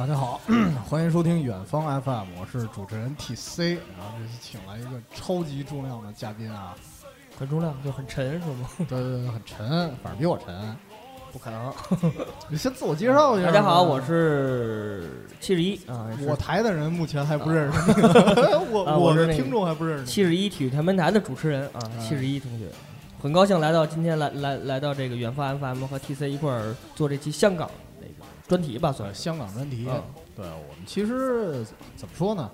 哎，大家好，欢迎收听远方 FM，我是主持人 TC，然后这次请来一个超级重量的嘉宾啊，很重量就很沉是吗？对对对，很沉，反正比我沉。不可能。你先自我介绍一下。大家好，我是七十一啊。我台的人目前还不认识，我我的听众还不认识。七十一体育台门台的主持人啊，七十一同学，很高兴来到今天来来来到这个远方 FM 和 TC 一块儿做这期香港那个专题吧，算是香港专题。对我们其实怎么说呢？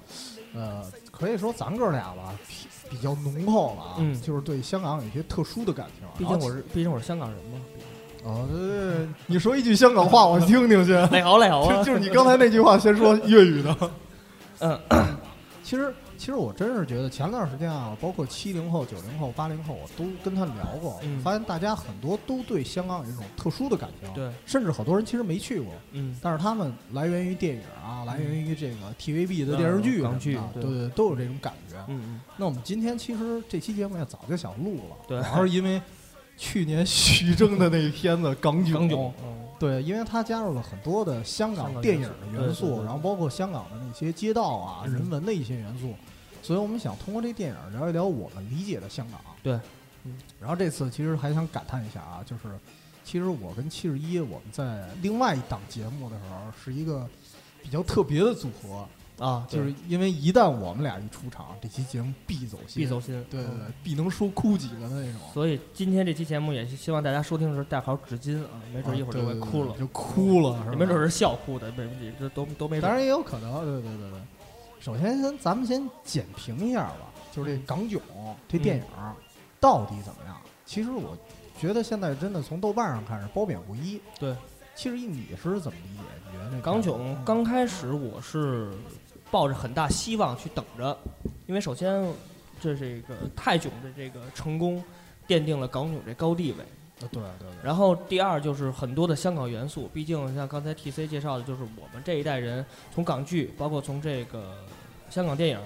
呃，可以说咱哥俩吧，比比较浓厚了啊，就是对香港有一些特殊的感情。毕竟我是，毕竟我是香港人嘛。哦，对对对，你说一句香港话，我听听去。你好，你好啊！就是你刚才那句话，先说粤语的。嗯，其实其实我真是觉得前段时间啊，包括七零后、九零后、八零后，我都跟他们聊过，发现大家很多都对香港有一种特殊的感情。对，甚至好多人其实没去过。嗯，但是他们来源于电影啊，来源于这个 TVB 的电视剧、港剧，对对，都有这种感觉。嗯嗯。那我们今天其实这期节目也早就想录了，主要是因为。去年徐峥的那片子《港囧》，嗯，对，因为它加入了很多的香港电影的元素，然后包括香港的那些街道啊、人文的一些元素，所以我们想通过这电影聊一聊我们理解的香港。对，嗯，然后这次其实还想感叹一下啊，就是其实我跟七十一我们在另外一档节目的时候是一个比较特别的组合。啊，就是因为一旦我们俩一出场，这期节目必走心，必走心，对对对，必能说哭几个的那种。所以今天这期节目也是希望大家收听的时候带好纸巾啊，没准一会儿就会哭了，就哭了，没准是笑哭的，没这都都没。当然也有可能，对对对对。首先，先咱们先简评一下吧，就是这《港囧》这电影到底怎么样？其实我觉得现在真的从豆瓣上看是褒贬不一。对，其实你是怎么理解？你觉得《港囧》刚开始我是。抱着很大希望去等着，因为首先，这是一个泰囧的这个成功，奠定了港囧这高地位。对对。然后第二就是很多的香港元素，毕竟像刚才 T C 介绍的，就是我们这一代人从港剧，包括从这个香港电影，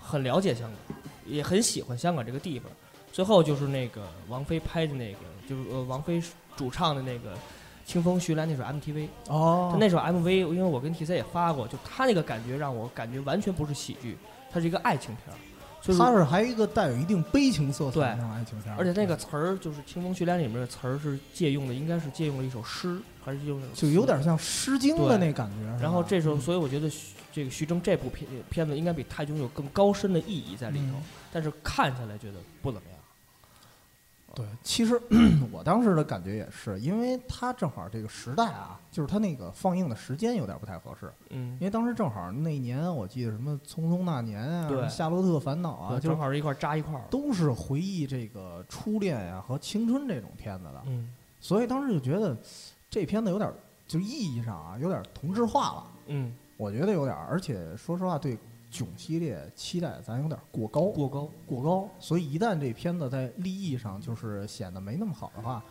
很了解香港，也很喜欢香港这个地方。最后就是那个王菲拍的那个，就是呃王菲主唱的那个。清风徐来那首 MTV 哦，那首 MV，因为我跟 TC 也发过，就他那个感觉让我感觉完全不是喜剧，它是一个爱情片儿。它是还有一个带有一定悲情色彩的爱情片儿。而且那个词儿就是清风徐来里面的词儿是借用的，应该是借用了一首诗，还是用就有点像《诗经》的那感觉。然后这时候，所以我觉得这个徐峥这部片片子应该比泰囧有更高深的意义在里头，但是看下来觉得不怎么样。对，其实 我当时的感觉也是，因为它正好这个时代啊，就是它那个放映的时间有点不太合适。嗯，因为当时正好那年，我记得什么《匆匆那年》啊，《夏洛特烦恼》啊，正好是一块扎一块，都是回忆这个初恋呀和青春这种片子的。嗯，所以当时就觉得这片子有点，就意义上啊，有点同质化了。嗯，我觉得有点，而且说实话，对。囧系列期待咱有点过高，过高，过高，所以一旦这片子在立意上就是显得没那么好的话，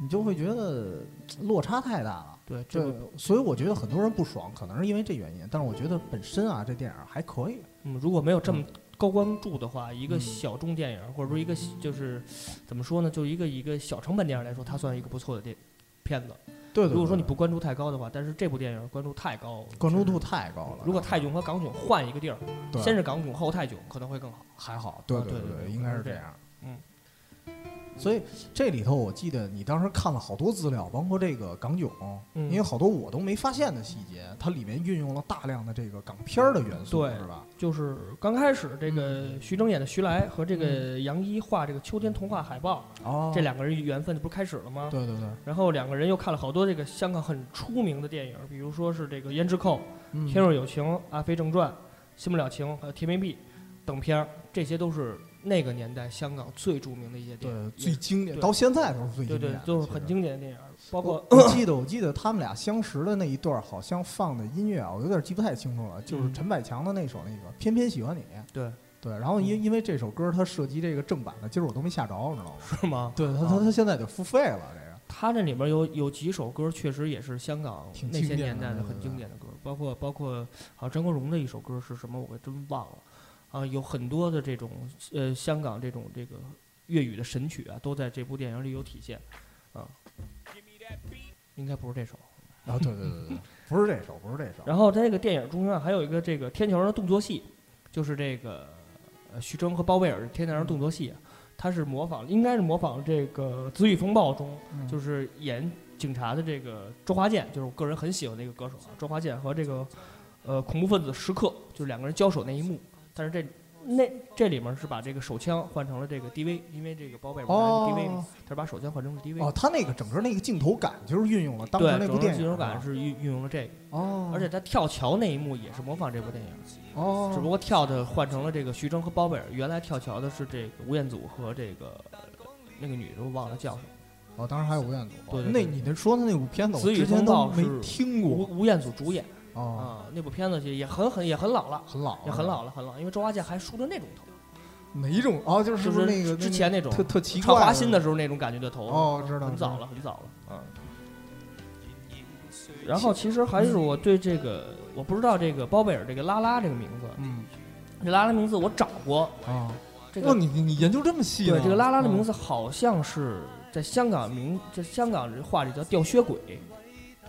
你就会觉得落差太大了。对，这所以我觉得很多人不爽，可能是因为这原因。但是我觉得本身啊，这电影还可以。嗯，如果没有这么高关注的话，一个小众电影，或者说一个就是怎么说呢，就一个一个小成本电影来说，它算一个不错的电片子。对，如果说你不关注太高的话，但是这部电影关注太高，关注度太高了。如果泰囧和港囧换一个地儿，先是港囧后泰囧，可能会更好。还好，对对对，应该是这样。嗯。所以这里头，我记得你当时看了好多资料，包括这个港囧，因为好多我都没发现的细节，它里面运用了大量的这个港片儿的元素，对，是吧？就是刚开始这个徐峥演的徐来和这个杨一画这个秋天童话海报，哦，这两个人缘分不是开始了吗？对对对。然后两个人又看了好多这个香港很出名的电影，比如说是这个胭脂扣、天若有情、阿飞正传、新不了情和甜蜜蜜等片儿，这些都是。那个年代，香港最著名的一些电影，最经典，到现在都是最经典，对对，都是很经典的电影。包括我记得，我记得他们俩相识的那一段，好像放的音乐啊，我有点记不太清楚了。就是陈百强的那首那个《偏偏喜欢你》。对对，然后因因为这首歌它涉及这个正版的，今儿我都没下着，你知道吗？是吗？对他他他现在得付费了，这个。他这里边有有几首歌，确实也是香港那些年代的很经典的歌，包括包括好像张国荣的一首歌是什么，我真忘了。啊，有很多的这种呃，香港这种这个粤语的神曲啊，都在这部电影里有体现，啊，应该不是这首，啊，对对对对，不是这首，不是这首。然后在这个电影中间还有一个这个天桥上的动作戏，就是这个呃徐峥和包贝尔天桥上动作戏，他是模仿，应该是模仿这个《紫雨风暴》中就是演警察的这个周华健，就是我个人很喜欢的一个歌手啊，周华健和这个呃恐怖分子时刻，就是两个人交手那一幕，但是这。那这里面是把这个手枪换成了这个 DV，因为这个包贝尔是 DV 嘛，他是把手枪换成了 DV。哦，他那个整个那个镜头感就是运用了当时那部电影。镜头感是运运用了这个。哦。而且他跳桥那一幕也是模仿这部电影。哦。只不过跳的换成了这个徐峥和包贝尔，原来跳桥的是这个吴彦祖和这个那个女的，我忘了叫什么。哦，当时还有吴彦祖。对。那你那说的那部片子，我之前都没听过。吴吴彦祖主演。哦。啊，那部片子也很很也很老了，很老，也很老了，很老，因为周华健还梳着那种头。哪一种哦，就是那个之前那种特特奇怪，华新的时候那种感觉的头哦，知道很早了，很早了，嗯。然后其实还是我对这个，我不知道这个包贝尔这个拉拉这个名字，嗯，这拉拉名字我找过啊，这个你你研究这么细？对，这个拉拉的名字好像是在香港名，这香港这话里叫吊靴鬼。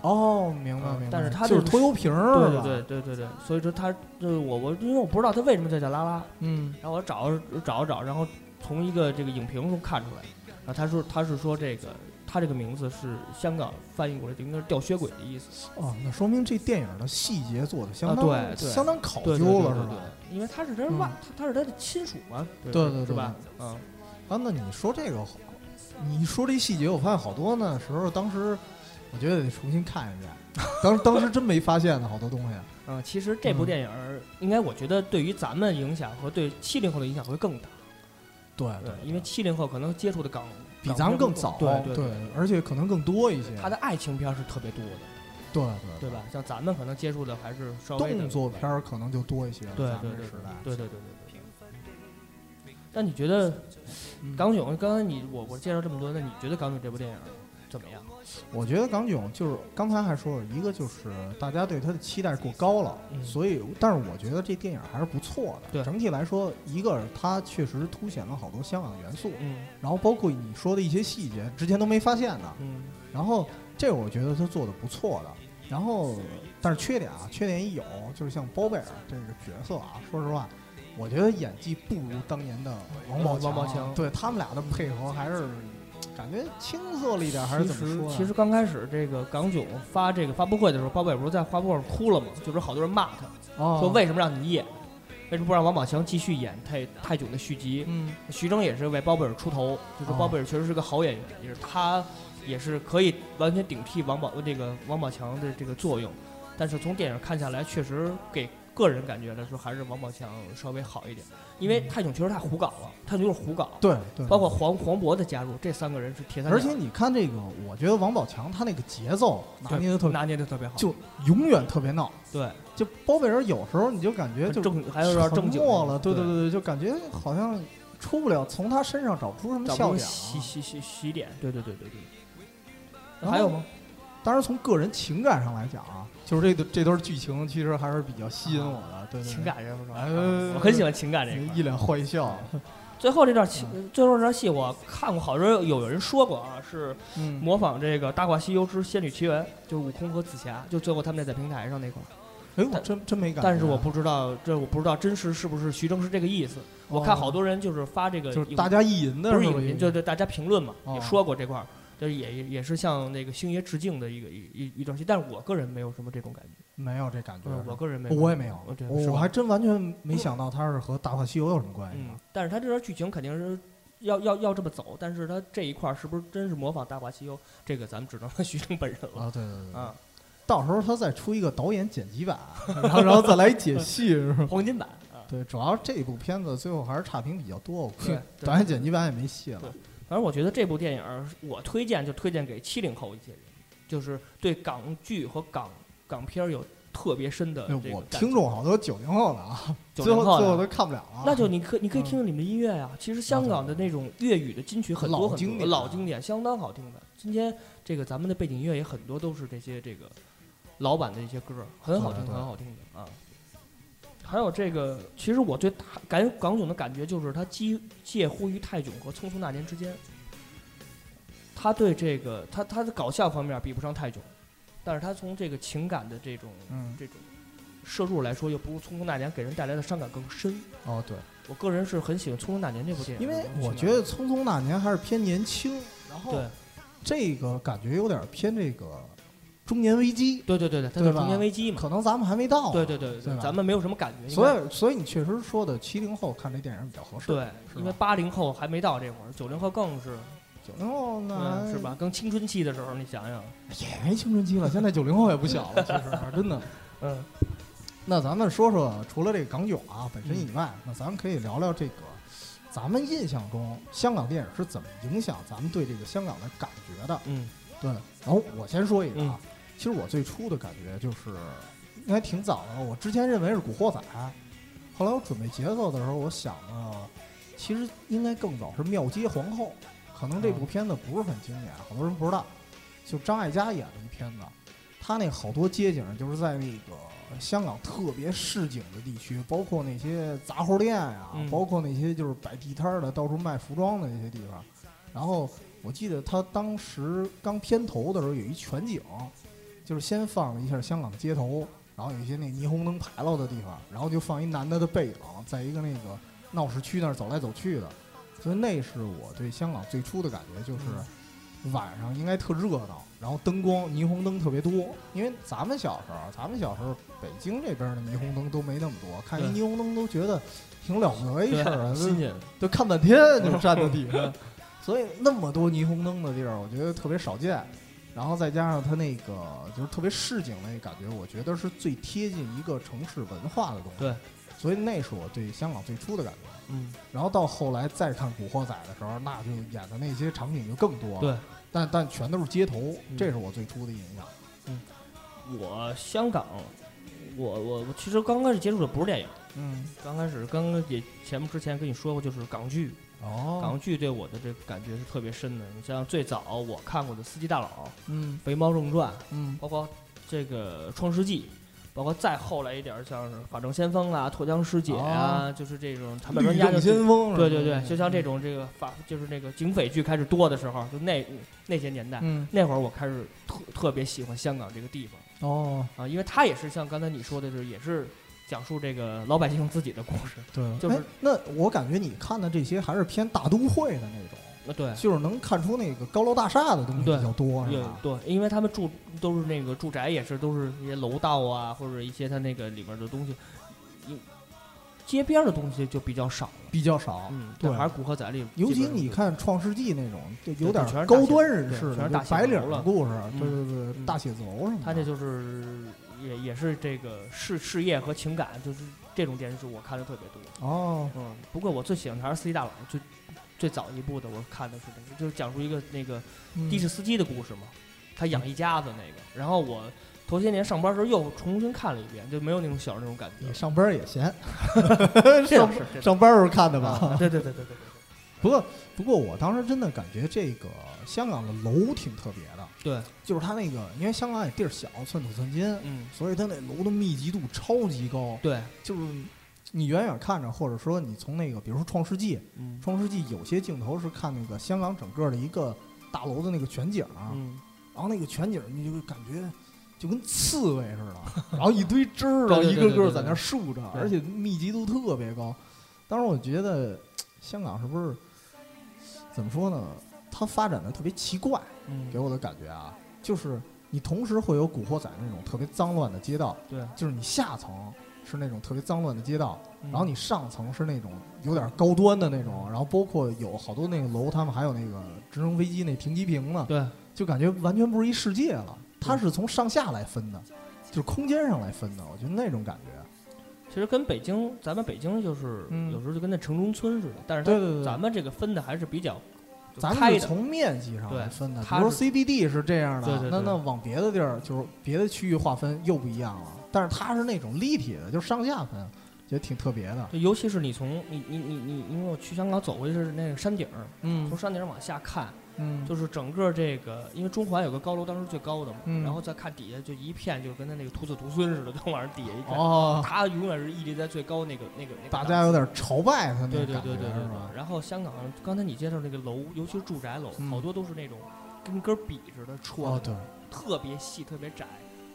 哦，明白明白，但是他就是拖油瓶儿，对对对对对对，所以说他就是我我因为我不知道他为什么叫叫拉拉，嗯，然后我找找找，然后从一个这个影评中看出来，然后他说他是说这个他这个名字是香港翻译过来应该是吊靴鬼的意思。哦，那说明这电影的细节做的相当对相当考究了，是吧？因为他是他外，他他是他的亲属嘛，对对对，是吧？嗯，啊，那你说这个，你说这细节，我发现好多呢时候，当时我觉得得重新看一遍。当当时真没发现呢，好多东西。嗯，其实这部电影应该，我觉得对于咱们影响和对七零后的影响会更大。对对，因为七零后可能接触的港比咱们更早，对对，而且可能更多一些。他的爱情片是特别多的，对对对吧？像咱们可能接触的还是稍微动作片可能就多一些。对对对，时代，对对对对对。但你觉得港囧？刚才你我我介绍这么多，那你觉得港囧这部电影怎么样？我觉得港囧就是刚才还说了一个，就是大家对他的期待过高了，所以，但是我觉得这电影还是不错的。对，整体来说，一个它确实凸显了好多香港元素，嗯，然后包括你说的一些细节，之前都没发现的，嗯，然后这我觉得他做的不错的。然后，但是缺点啊，缺点也有，就是像包贝尔这个角色啊，说实话，我觉得演技不如当年的王宝王宝强，对他们俩的配合还是。感觉青涩了一点，还是怎么说？其实刚开始这个港囧发这个发布会的时候，包贝尔不是在发布会上哭了吗？就是好多人骂他，说为什么让你演，为什么不让王宝强继续演泰泰囧的续集？嗯，徐峥也是为包贝尔出头，就说包贝尔确实是个好演员，也是他也是可以完全顶替王宝这个王宝强的这个作用。但是从电影看下来，确实给。个人感觉来说，还是王宝强稍微好一点，因为泰囧确实太胡搞了，泰囧就是胡搞。对对，包括黄黄渤的加入，这三个人是铁三角。而且你看这个，我觉得王宝强他那个节奏拿捏的特拿捏的特别好，就永远特别闹。对，就包贝尔有时候你就感觉就正还有点正经了，对对对对，就感觉好像出不了，从他身上找不出什么笑点。喜喜喜喜点，对对对对对。还有吗？当然，从个人情感上来讲啊。就是这这段剧情其实还是比较吸引我的，对情感这块儿，我很喜欢情感这个。一脸坏笑。最后这段情，最后这段戏我看过，好多有有人说过啊，是模仿这个《大话西游之仙女奇缘》，就是悟空和紫霞，就最后他们在平台上那块儿。哎，我真真没感。但是我不知道，这我不知道真实是不是徐峥是这个意思。我看好多人就是发这个，就是大家意淫的，不是意淫，就是大家评论嘛，也说过这块儿。就是也也是向那个星爷致敬的一个一一一段戏，但是我个人没有什么这种感觉，没有这感觉，我个人没，我也没有，我还真完全没想到他是和《大话西游》有什么关系。嗯，但是他这段剧情肯定是要要要这么走，但是他这一块儿是不是真是模仿《大话西游》？这个咱们只能问徐峥本人了。啊，对对对，啊，到时候他再出一个导演剪辑版，然后然后再来解析，是吧？黄金版。对，主要这部片子最后还是差评比较多，对，导演剪辑版也没戏了。反正我觉得这部电影，我推荐就推荐给七零后一些人，就是对港剧和港港片有特别深的这个。听众好多九零后的啊，最后最后都看不了了。那就你可你可以听听你们的音乐呀。其实香港的那种粤语的金曲很多很多，老经典，相当好听的。今天这个咱们的背景音乐也很多都是这些这个老版的一些歌，很好听，很好听的啊。还有这个，其实我对感港囧的感觉就是它介介乎于泰囧和《匆匆那年》之间。他对这个，他他的搞笑方面比不上泰囧，但是他从这个情感的这种嗯这种摄入来说，又不如《匆匆那年》给人带来的伤感更深。哦，对，我个人是很喜欢《匆匆那年》这部电影，因为我觉得《匆匆那年》还是偏年轻，然后对这个感觉有点偏这个中年危机，对对对对，它对吧是中年危机嘛。可能咱们还没到啊，对对对对咱们没有什么感觉。所以所以你确实说的七零后看这电影比较合适，对，因为八零后还没到这会儿，九零后更是，九零后呢嗯，是吧？？更青春期的时候，你想想，也没青春期了，现在九零后也不小了，其实真的。嗯，那咱们说说，除了这个港囧啊本身以外，那咱们可以聊聊这个，咱们印象中香港电影是怎么影响咱们对这个香港的感觉的？嗯对，然后我先说一个啊嗯，其实我最初的感觉就是，应该挺早的。我之前认为是《古惑仔》，后来我准备节奏的时候，我想呢，其实应该更早是《庙街皇后》，可能这部片子不是很经典，好多人不知道，就张艾嘉演的一片子，他那好多街景就是在那个香港特别市井的地区，包括那些杂货店呀、嗯包括那些就是摆地摊儿的、到处卖服装的那些地方，然后。我记得他当时刚片头的时候有一全景，就是先放了一下香港的街头，然后有一些那霓虹灯牌楼的地方，然后就放一男的的背影，在一个那个闹市区那儿走来走去的，所以那是我对香港最初的感觉，就是晚上应该特热闹，然后灯光霓虹灯特别多，因为咱们小时候，咱们小时候北京这边的霓虹灯都没那么多，看一霓虹灯都觉得挺了不得一事儿啊，新鲜，就看半天就站在底下，所以那么多霓虹灯的地儿，我觉得特别少见。然后再加上它那个就是特别市井那感觉，我觉得是最贴近一个城市文化的东西。对，所以那是我对香港最初的感觉。嗯，然后到后来再看《古惑仔》的时候，那就演的那些场景就更多了。对，但但全都是街头，嗯这是我最初的印象。嗯我香港，我我我其实刚开始接触的不是电影，嗯，刚开始刚刚也前面之前跟你说过，就是港剧，哦，港剧对我的这个感觉是特别深的。你像最早我看过的《司机大佬》《嗯肥猫正传》，嗯。包括这个《创世纪》，包括再后来一点像是《法证先锋》啊，《脱缰师姐》啊，就是这种他们律政人家就先锋，对对对，就像这，种这个法就是那个警匪剧开始多的时候，就那那些年代，嗯，那会儿我开始特特别喜欢香港这个地方哦，啊，因为它也是像刚才你说的，就是也是讲述这个老百姓自己的故事。对，就是哎那我感觉你看的这些还是偏大都会的那种，呃，对，就是能看出那个高楼大厦的东西比较多，是吧？对，因为他们住都是那个住宅，也是都是一些楼道啊，或者一些它那个里边的东西，街边的东西就比较少了。比较少，嗯，对还是古惑仔里，尤其你看《创世纪》那种，就有点高端人士的，全是大白领写字楼了故事，嗯对对对，嗯大写字楼什么的。他这就是也也是这个事事业和情感，就是这种电视剧我看的特别多。哦，嗯，不过我最喜欢的还是《司机大佬》，最最早一部的我看的是那个，就是讲述一个那个嗯的士司机的故事嘛，他养一家子那个。然后我头些年上班时候又重新看了一遍，就没有那种小时候那种感觉你。上班也闲，这倒是，上班时候看的吧？啊对对对对对对。不过不过我当时真的感觉这个香港的楼挺特别的，对，就是它那个，因为香港也地儿小，寸土寸金，嗯，所以它那楼的密集度超级高，对，就是你远远看着，或者说你从那个，比如说《创世纪》，《嗯创世纪》有些镜头是看那个香港整个的一个大楼的那个全景，嗯，然后那个全景你就会感觉就跟刺猬似的，然后一堆枝儿啊，对对一个个在那竖着，而且密集度特别高。当时我觉得香港是不是怎么说呢？它发展的特别奇怪，嗯。给我的感觉啊，就是你同时会有古惑仔那种特别脏乱的街道，对，就是你下层是那种特别脏乱的街道，嗯。然后你上层是那种有点高端的那种，然后包括有好多那个楼，他们还有那个直升飞机那停机坪呢，对，就感觉完全不是一世界了。它是从上下来分的，就是空间上来分的，我觉得那种感觉。其实跟北京，咱们北京就是、嗯。有时候就跟那城中村似的，但是它对对对咱们这个分的还是比较就咱们是从面积上来分的，比如说 CBD 是这样的，对对对那那往别的地儿就是别的区域划分又不一样了。但是它是那种立体的，就是上下分，觉得挺特别的。就尤其是你从你你你你，因为我去香港走过去是那个山顶儿，嗯从山顶儿往下看，嗯，就是整个这个，因为中环有个高楼，当时最高的嘛，嗯然后再看底下就一片，就跟他那个徒子徒孙似的，就往上底下一看，哦，他永远是屹立在最高那个那个那个。大家有点朝拜他那对对种感觉对对对对。？然后香港刚才你介绍那个楼，尤其是住宅楼，嗯好多都是那种跟根笔似的戳哦，对，特别细、特别窄，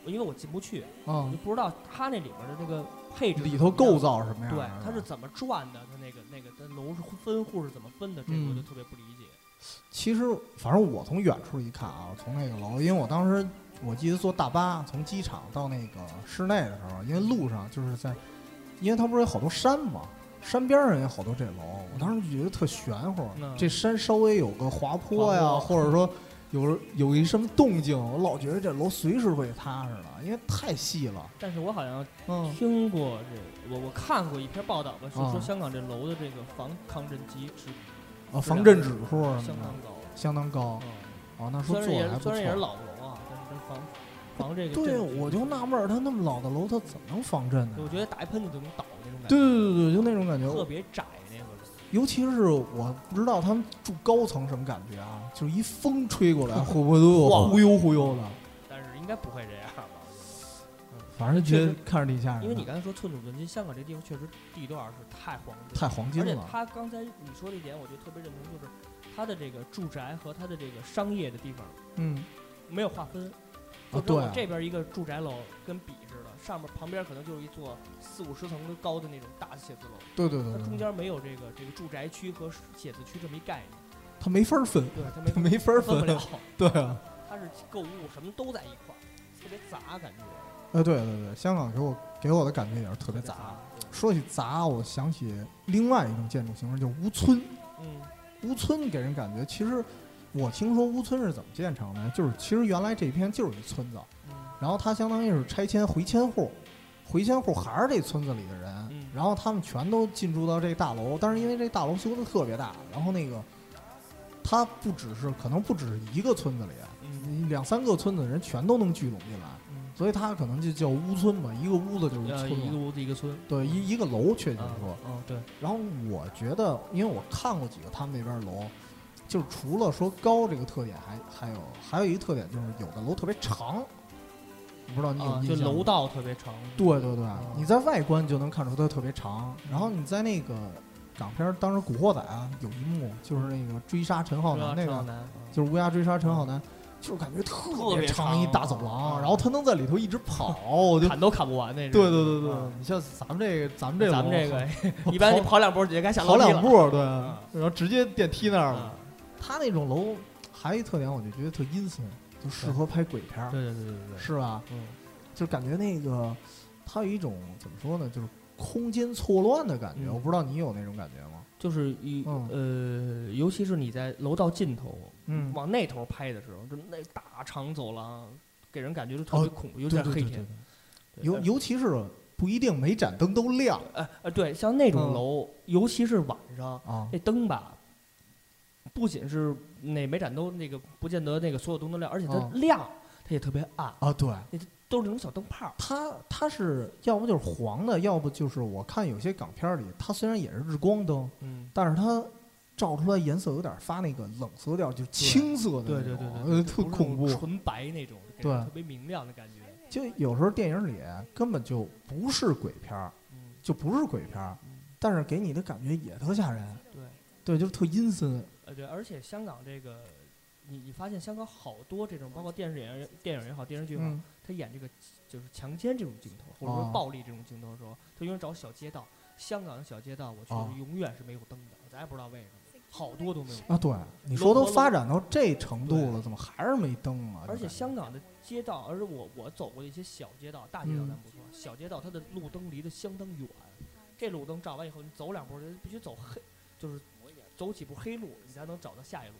因为我进不去，我就不知道它那里边的那个配置里头构造什么样。对，它是怎么转的？它那个那个它楼是分户是怎么分的？这个我就特别不理解。其实，反正我从远处一看啊，从那个楼，因为我当时我记得坐大巴从机场到那个室内的时候，因为路上就是在，因为它不是有好多山嘛。山边上也有好多这楼，我当时就觉得特玄乎。这山稍微有个滑坡呀，或者说有有一什么动静，我老觉得这楼随时会塌似的，因为太细了。但是我好像听过这，我我看过一篇报道吧，是说香港这楼的这个防抗震级指啊，防震指数相当高，相当高。哦，那说做的还不错。虽然也是老楼啊，但是防防这个。对，我就纳闷儿，它那么老的楼，它怎么能防震呢？我觉得打一喷嚏就能倒。对对对对，就那种感觉，特别窄那个。尤其是我不知道他们住高层什么感觉啊，就是一风吹过来，会不会都有忽悠忽悠的？但是应该不会这样吧？反正觉得看着挺吓人。因为你刚才说寸土寸金，香港这地方确实地段是太黄金，太黄金了。而且他刚才你说这点，我就特别认同，就是他的这个住宅和他的这个商业的地方，嗯，没有划分。啊，对，这边一个住宅楼跟比似的，上面旁边可能就是一座四五十层的高的那种大的写字楼。对对对，它中间没有这个这个住宅区和写字区这么一概念，它没法分，对，它没没法分不了，对啊，它是购物什么都在一块儿，特别杂感觉。哎，对对对，香港给我给我的感觉也是特别杂。说起杂，我想起另外一种建筑形式，叫屋村。嗯，屋村给人感觉其实。我听说乌村是怎么建成的？就是其实原来这片就是一村子，然后它相当于是拆迁回迁户，回迁户还是这村子里的人，然后他们全都进驻到这大楼。但是因为这大楼修的特别大，然后那个它不只是可能不只是一个村子里，两三个村子的人全都能聚拢进来，所以它可能就叫屋村吧。一个屋子就是村，一个屋子一个村，对，一一个楼，确切说，嗯，对。然后我觉得，因为我看过几个他们那边楼。就是除了说高这个特点，还还有还有一个特点，就是有的楼特别长，不知道你有印象？就楼道特别长。对对对，你在外观就能看出它特别长。然后你在那个港片当时《古惑仔》啊，有一幕就是那个追杀陈浩南那个，就是乌鸦追杀陈浩南，就是感觉特别长一大走廊，然后他能在里头一直跑，砍都砍不完那种。对对对对，你像咱们这个，咱们这咱们这个，一般你跑两步直接该下楼了。跑两步，对，然后直接电梯那儿了。他那种楼还有一特点，我就觉得特阴森，就适合拍鬼片儿。对对对对对，是吧？嗯，就感觉那个它有一种怎么说呢，就是空间错乱的感觉。我不知道你有那种感觉吗？就是一呃，尤其是你在楼道尽头，嗯，往那头拍的时候，就那大长走廊，给人感觉就特别恐怖，有点黑天。尤尤其是不一定每盏灯都亮。呃呃，对，像那种楼，尤其是晚上，那灯吧。不仅是那每盏都那个不见得那个所有灯都亮，而且它亮，它也特别暗啊。对，都是那种小灯泡。它它是要不就是黄的，要不就是我看有些港片里，它虽然也是日光灯，嗯，但是它照出来颜色有点发那个冷色调，就青色的对对对对，特恐怖，纯白那种，对，特别明亮的感觉。就有时候电影里根本就不是鬼片儿，就不是鬼片儿，但是给你的感觉也特吓人。对，对，就是特阴森。呃，对，而且香港这个，你你发现香港好多这种，包括电视演员、电影也好，电视剧也好，他演这个就是强奸这种镜头，或者说暴力这种镜头的时候，他永远找小街道。香港的小街道，我觉得永远是没有灯的，咱也不知道为什么，好多都没有。啊，对，你说都发展到这程度了，怎么还是没灯啊？而且香港的街道，而且我我走过一些小街道，大街道咱不说，小街道它的路灯离得相当远，这路灯照完以后，你走两步就必须走黑，就是。走几步黑路，你才能找到下一路，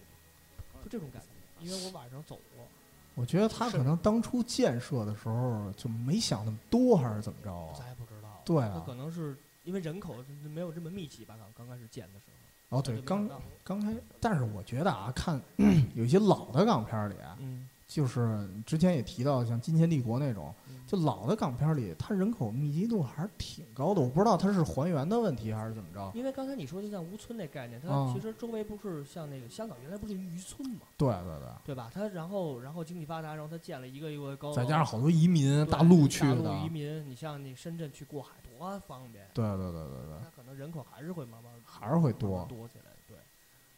就这种感觉。因为我晚上走过。我觉得他可能当初建设的时候就没想那么多，还是怎么着啊？咱也不知道。对可能是因为人口没有这么密集吧？刚刚开始建的时候。哦，对，刚刚开。但是我觉得啊，看 有一些老的港片里，嗯，就是之前也提到像《金钱帝国》那种。就老的港片里，它人口密集度还是挺高的。我不知道它是还原的问题还是怎么着。因为刚才你说的像吴村那概念，它其实周围不是像那个香港原来不是渔村嘛？对对对，对吧？它然后然后经济发达，然后它建了一个一个高，再加上好多移民大陆去的。大陆移民，你像你深圳去过海多方便。对对对对对。它可能人口还是会慢慢还是会多多起来，对。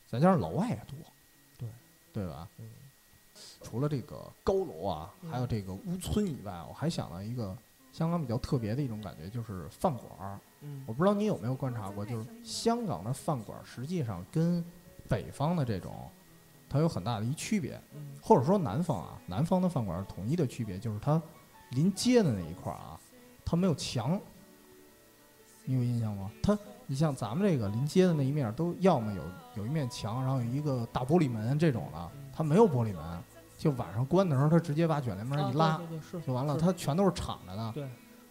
再加上老外也多，对对吧？嗯。除了这个高楼啊，还有这个屋村以外，我还想到一个香港比较特别的一种感觉，就是饭馆儿。嗯，我不知道你有没有观察过，就是香港的饭馆儿实际上跟北方的这种它有很大的一区别，或者说南方啊，南方的饭馆儿统一的区别就是它临街的那一块儿啊，它没有墙。你有印象吗？它，你像咱们这个临街的那一面，都要么有有一面墙，然后有一个大玻璃门这种的，它没有玻璃门，就晚上关的时候，他直接把卷帘门一拉，就完了，它全都是敞着的。对，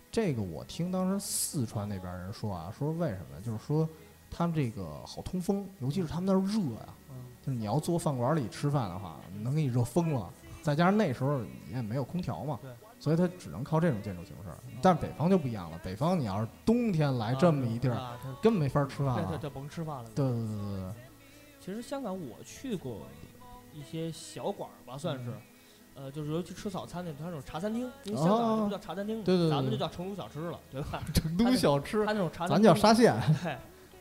这个我听当时四川那边人说啊，说为什么？就是说他们这个好通风，尤其是他们那儿热呀，就是你要坐饭馆里吃饭的话，能给你热疯了。再加上那时候你也没有空调嘛。对。所以它只能靠这种建筑形式，但是北方就不一样了。北方你要是冬天来这么一地儿，根本没法吃饭了。对对，甭吃饭了。对对对对对。其实香港我去过一些小馆儿吧，算是，呃，就是尤其吃早餐那，它那种茶餐厅。因为香港不叫茶餐厅，对对，咱们就叫成都小吃了，对吧？成都小吃。它那种茶，咱叫沙县。对。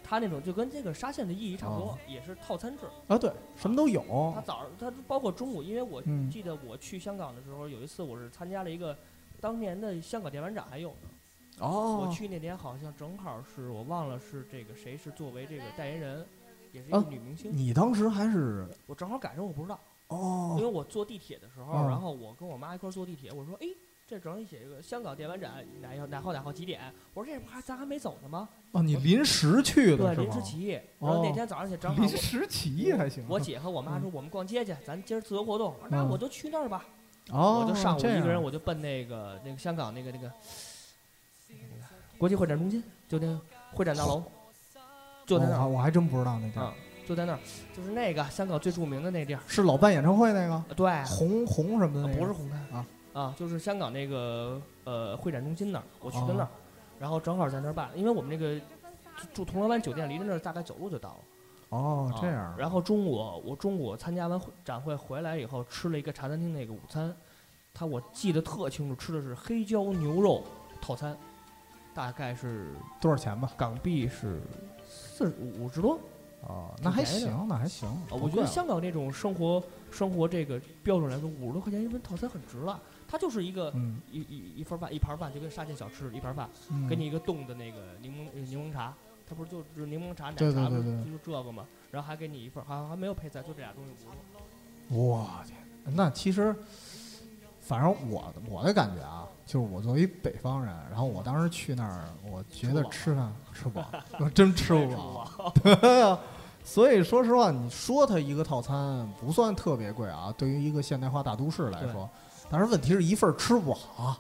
它那种就跟这个沙县的意义差不多，也是套餐制啊，对，什么都有。它早上它包括中午，因为我记得我去香港的时候，有一次我是参加了一个当年的香港电玩展，还有呢。哦。我去那年好像正好是我忘了是这个谁是作为这个代言人，也是一个女明星。你当时还是？我正好赶上，我不知道。哦。因为我坐地铁的时候，然后我跟我妈一块坐地铁，我说：“哎。”这正好写一个香港电玩展，哪号哪号哪号几点？我说这不还咱还没走呢吗？哦，你临时去的对，临时起意。然后那天早上写正好。临时起意还行。我姐和我妈说我们逛街去，咱今儿自由活动。那我就去那儿吧。哦。我就上午一个人，我就奔那个那个香港那个那个国际会展中心，就那个会展大楼，就在那儿。我还真不知道那地儿。就在那儿，就是那个香港最著名的那地儿。是老办演唱会那个？对。红红什么的？不是红磡啊。啊，就是香港那个呃会展中心那儿，我去的那儿，然后正好在那儿办，因为我们那个住铜锣湾酒店离着那儿大概走路就到了。哦，这样。然后中午我中午参加完展会回来以后，吃了一个茶餐厅那个午餐，他我记得特清楚，吃的是黑椒牛肉套餐，大概是多少钱吧？港币是四五十多。哦，那还行，那还行。我觉得香港这种生活生活这个标准来说，五十多块钱一份套餐很值了。它就是一个一一一份饭一盘饭，就跟沙县小吃一盘饭，给你一个冻的那个柠檬柠檬茶，它不是就是柠檬茶奶茶就就这个嘛，然后还给你一份，好像还没有配菜，就这俩东西我天，那其实，反正我我的感觉啊，就是我作为北方人，然后我当时去那儿，我觉得吃饭吃不饱，我真吃不饱。对啊，所以说实话，你说它一个套餐不算特别贵啊，对于一个现代化大都市来说。但是问题是一份吃不好，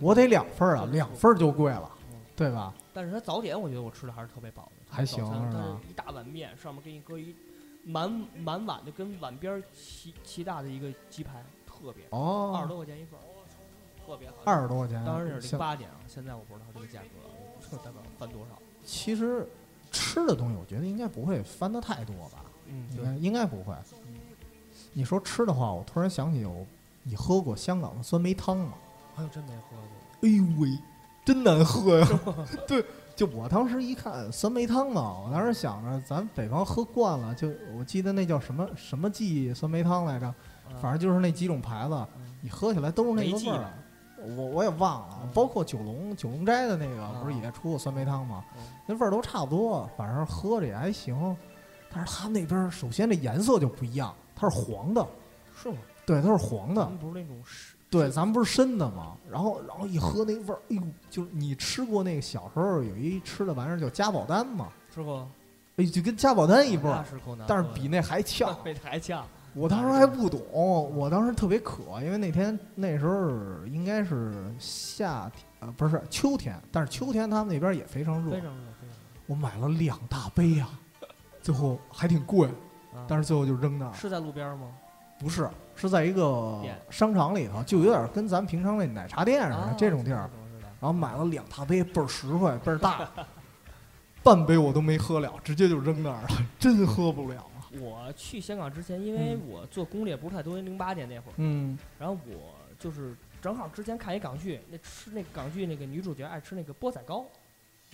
我得两份啊，两份就贵了，对吧？但是它早点，我觉得我吃的还是特别饱的，还行是吧？一大碗面，上面给你搁一满满碗的，跟碗边齐齐大的一个鸡排，特别哦，二十多块钱一份，特别好。二十多块钱，当时是零八年啊，现在我不知道这个价格大概翻多少。其实吃的东西，我觉得应该不会翻的太多吧？嗯，应该应该不会。你说吃的话，我突然想起有。你喝过香港的酸梅汤吗？哎呦，真没喝过。哎呦喂，真难喝呀！对，就我当时一看酸梅汤嘛，我当时想着咱北方喝惯了，就我记得那叫什么什么记酸梅汤来着，反正就是那几种牌子，你喝起来都是那个味儿。我我也忘了，包括九龙九龙斋的那个不是也出过酸梅汤吗？那味儿都差不多，反正喝着也还行。但是他那边首先这颜色就不一样，它是黄的，是吗？对，它是黄的，不是那种深。对，咱们不是深的吗？然后，然后一喝那味儿，哎呦，就是你吃过那个小时候有一吃的玩意儿叫嘉宝丹吗？吃过。哎，就跟嘉宝丹一波，但是比那还呛，比还呛。我当时还不懂，我当时特别渴，因为那天那时候应该是夏天，呃，不是秋天，但是秋天他们那边也非常热。非常热，非常热。我买了两大杯呀，最后还挺贵，但是最后就扔那儿。是在路边吗？不是。是在一个商场里头，就有点跟咱平常那奶茶店似的这种地儿，然后买了两大杯，倍儿实惠，倍儿大，半杯我都没喝了，直接就扔那儿了，真喝不了。我去香港之前，因为我做攻略不是太多，零八年那会儿，嗯，然后我就是正好之前看一港剧，那吃那港剧那个女主角爱吃那个钵仔糕，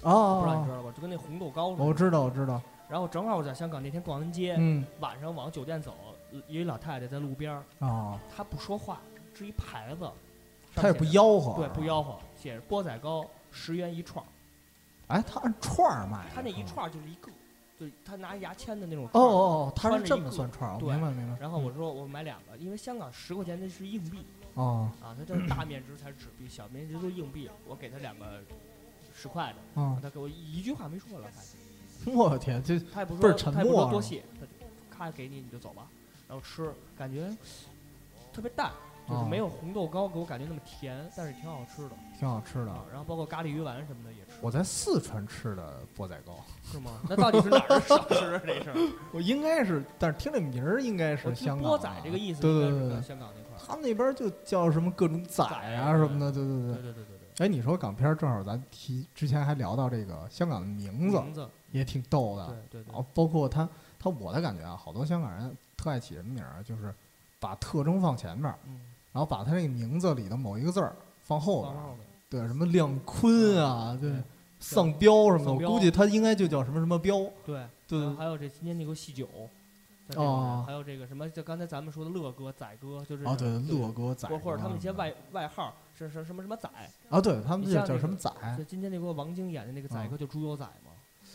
哦，不知道你知道吧？就跟那红豆糕似的。我知道，我知道。然后正好我在香港那天逛完街，嗯，晚上往酒店走。一老太太在路边儿啊，她不说话，支一牌子，她也不吆喝，对，不吆喝，写着钵仔糕十元一串儿。哎，他按串儿卖，他那一串儿就是一个，就他拿牙签的那种。哦哦哦，他是这么算串儿，明白明白。然后我说我买两个，因为香港十块钱那是硬币。哦。啊，他就是大面值才是纸币，小面值都是硬币。我给他两个十块的，嗯，他给我一句话没说了，我 天，这他也不说，他也不说多谢，他咔给你你就走吧，然后吃，感觉特别淡。就是没有红豆糕给我感觉那么甜，但是挺好吃的，挺好吃的。然后包括咖喱鱼丸什么的也吃。我在四川吃的钵仔糕，是吗？那到底是哪儿的小吃？这是？我应该是，但是听这名儿应该是香港。钵仔这个意思，对对对对，香港那块儿。他们那边就叫什么各种仔啊什么的，对对对对对对对。哎，你说港片，正好咱提之前还聊到这个香港的名字，名字也挺逗的。对对对。哦，包括他他我的感觉啊，好多香港人特爱起什么名儿，就是把特征放前面。嗯。然后把他那个名字里的某一个字儿放后边，对，什么亮坤啊，对，丧彪什么的，我估计他应该就叫什么什么彪。对对，还有这今天那个细酒，哦，还有这个什么，就刚才咱们说的乐哥、仔哥，就是啊，对，乐哥、仔，或者他们一些外外号是是什么什么仔啊，对他们叫什么仔？就今天那个王晶演的那个仔哥，就猪油仔嘛。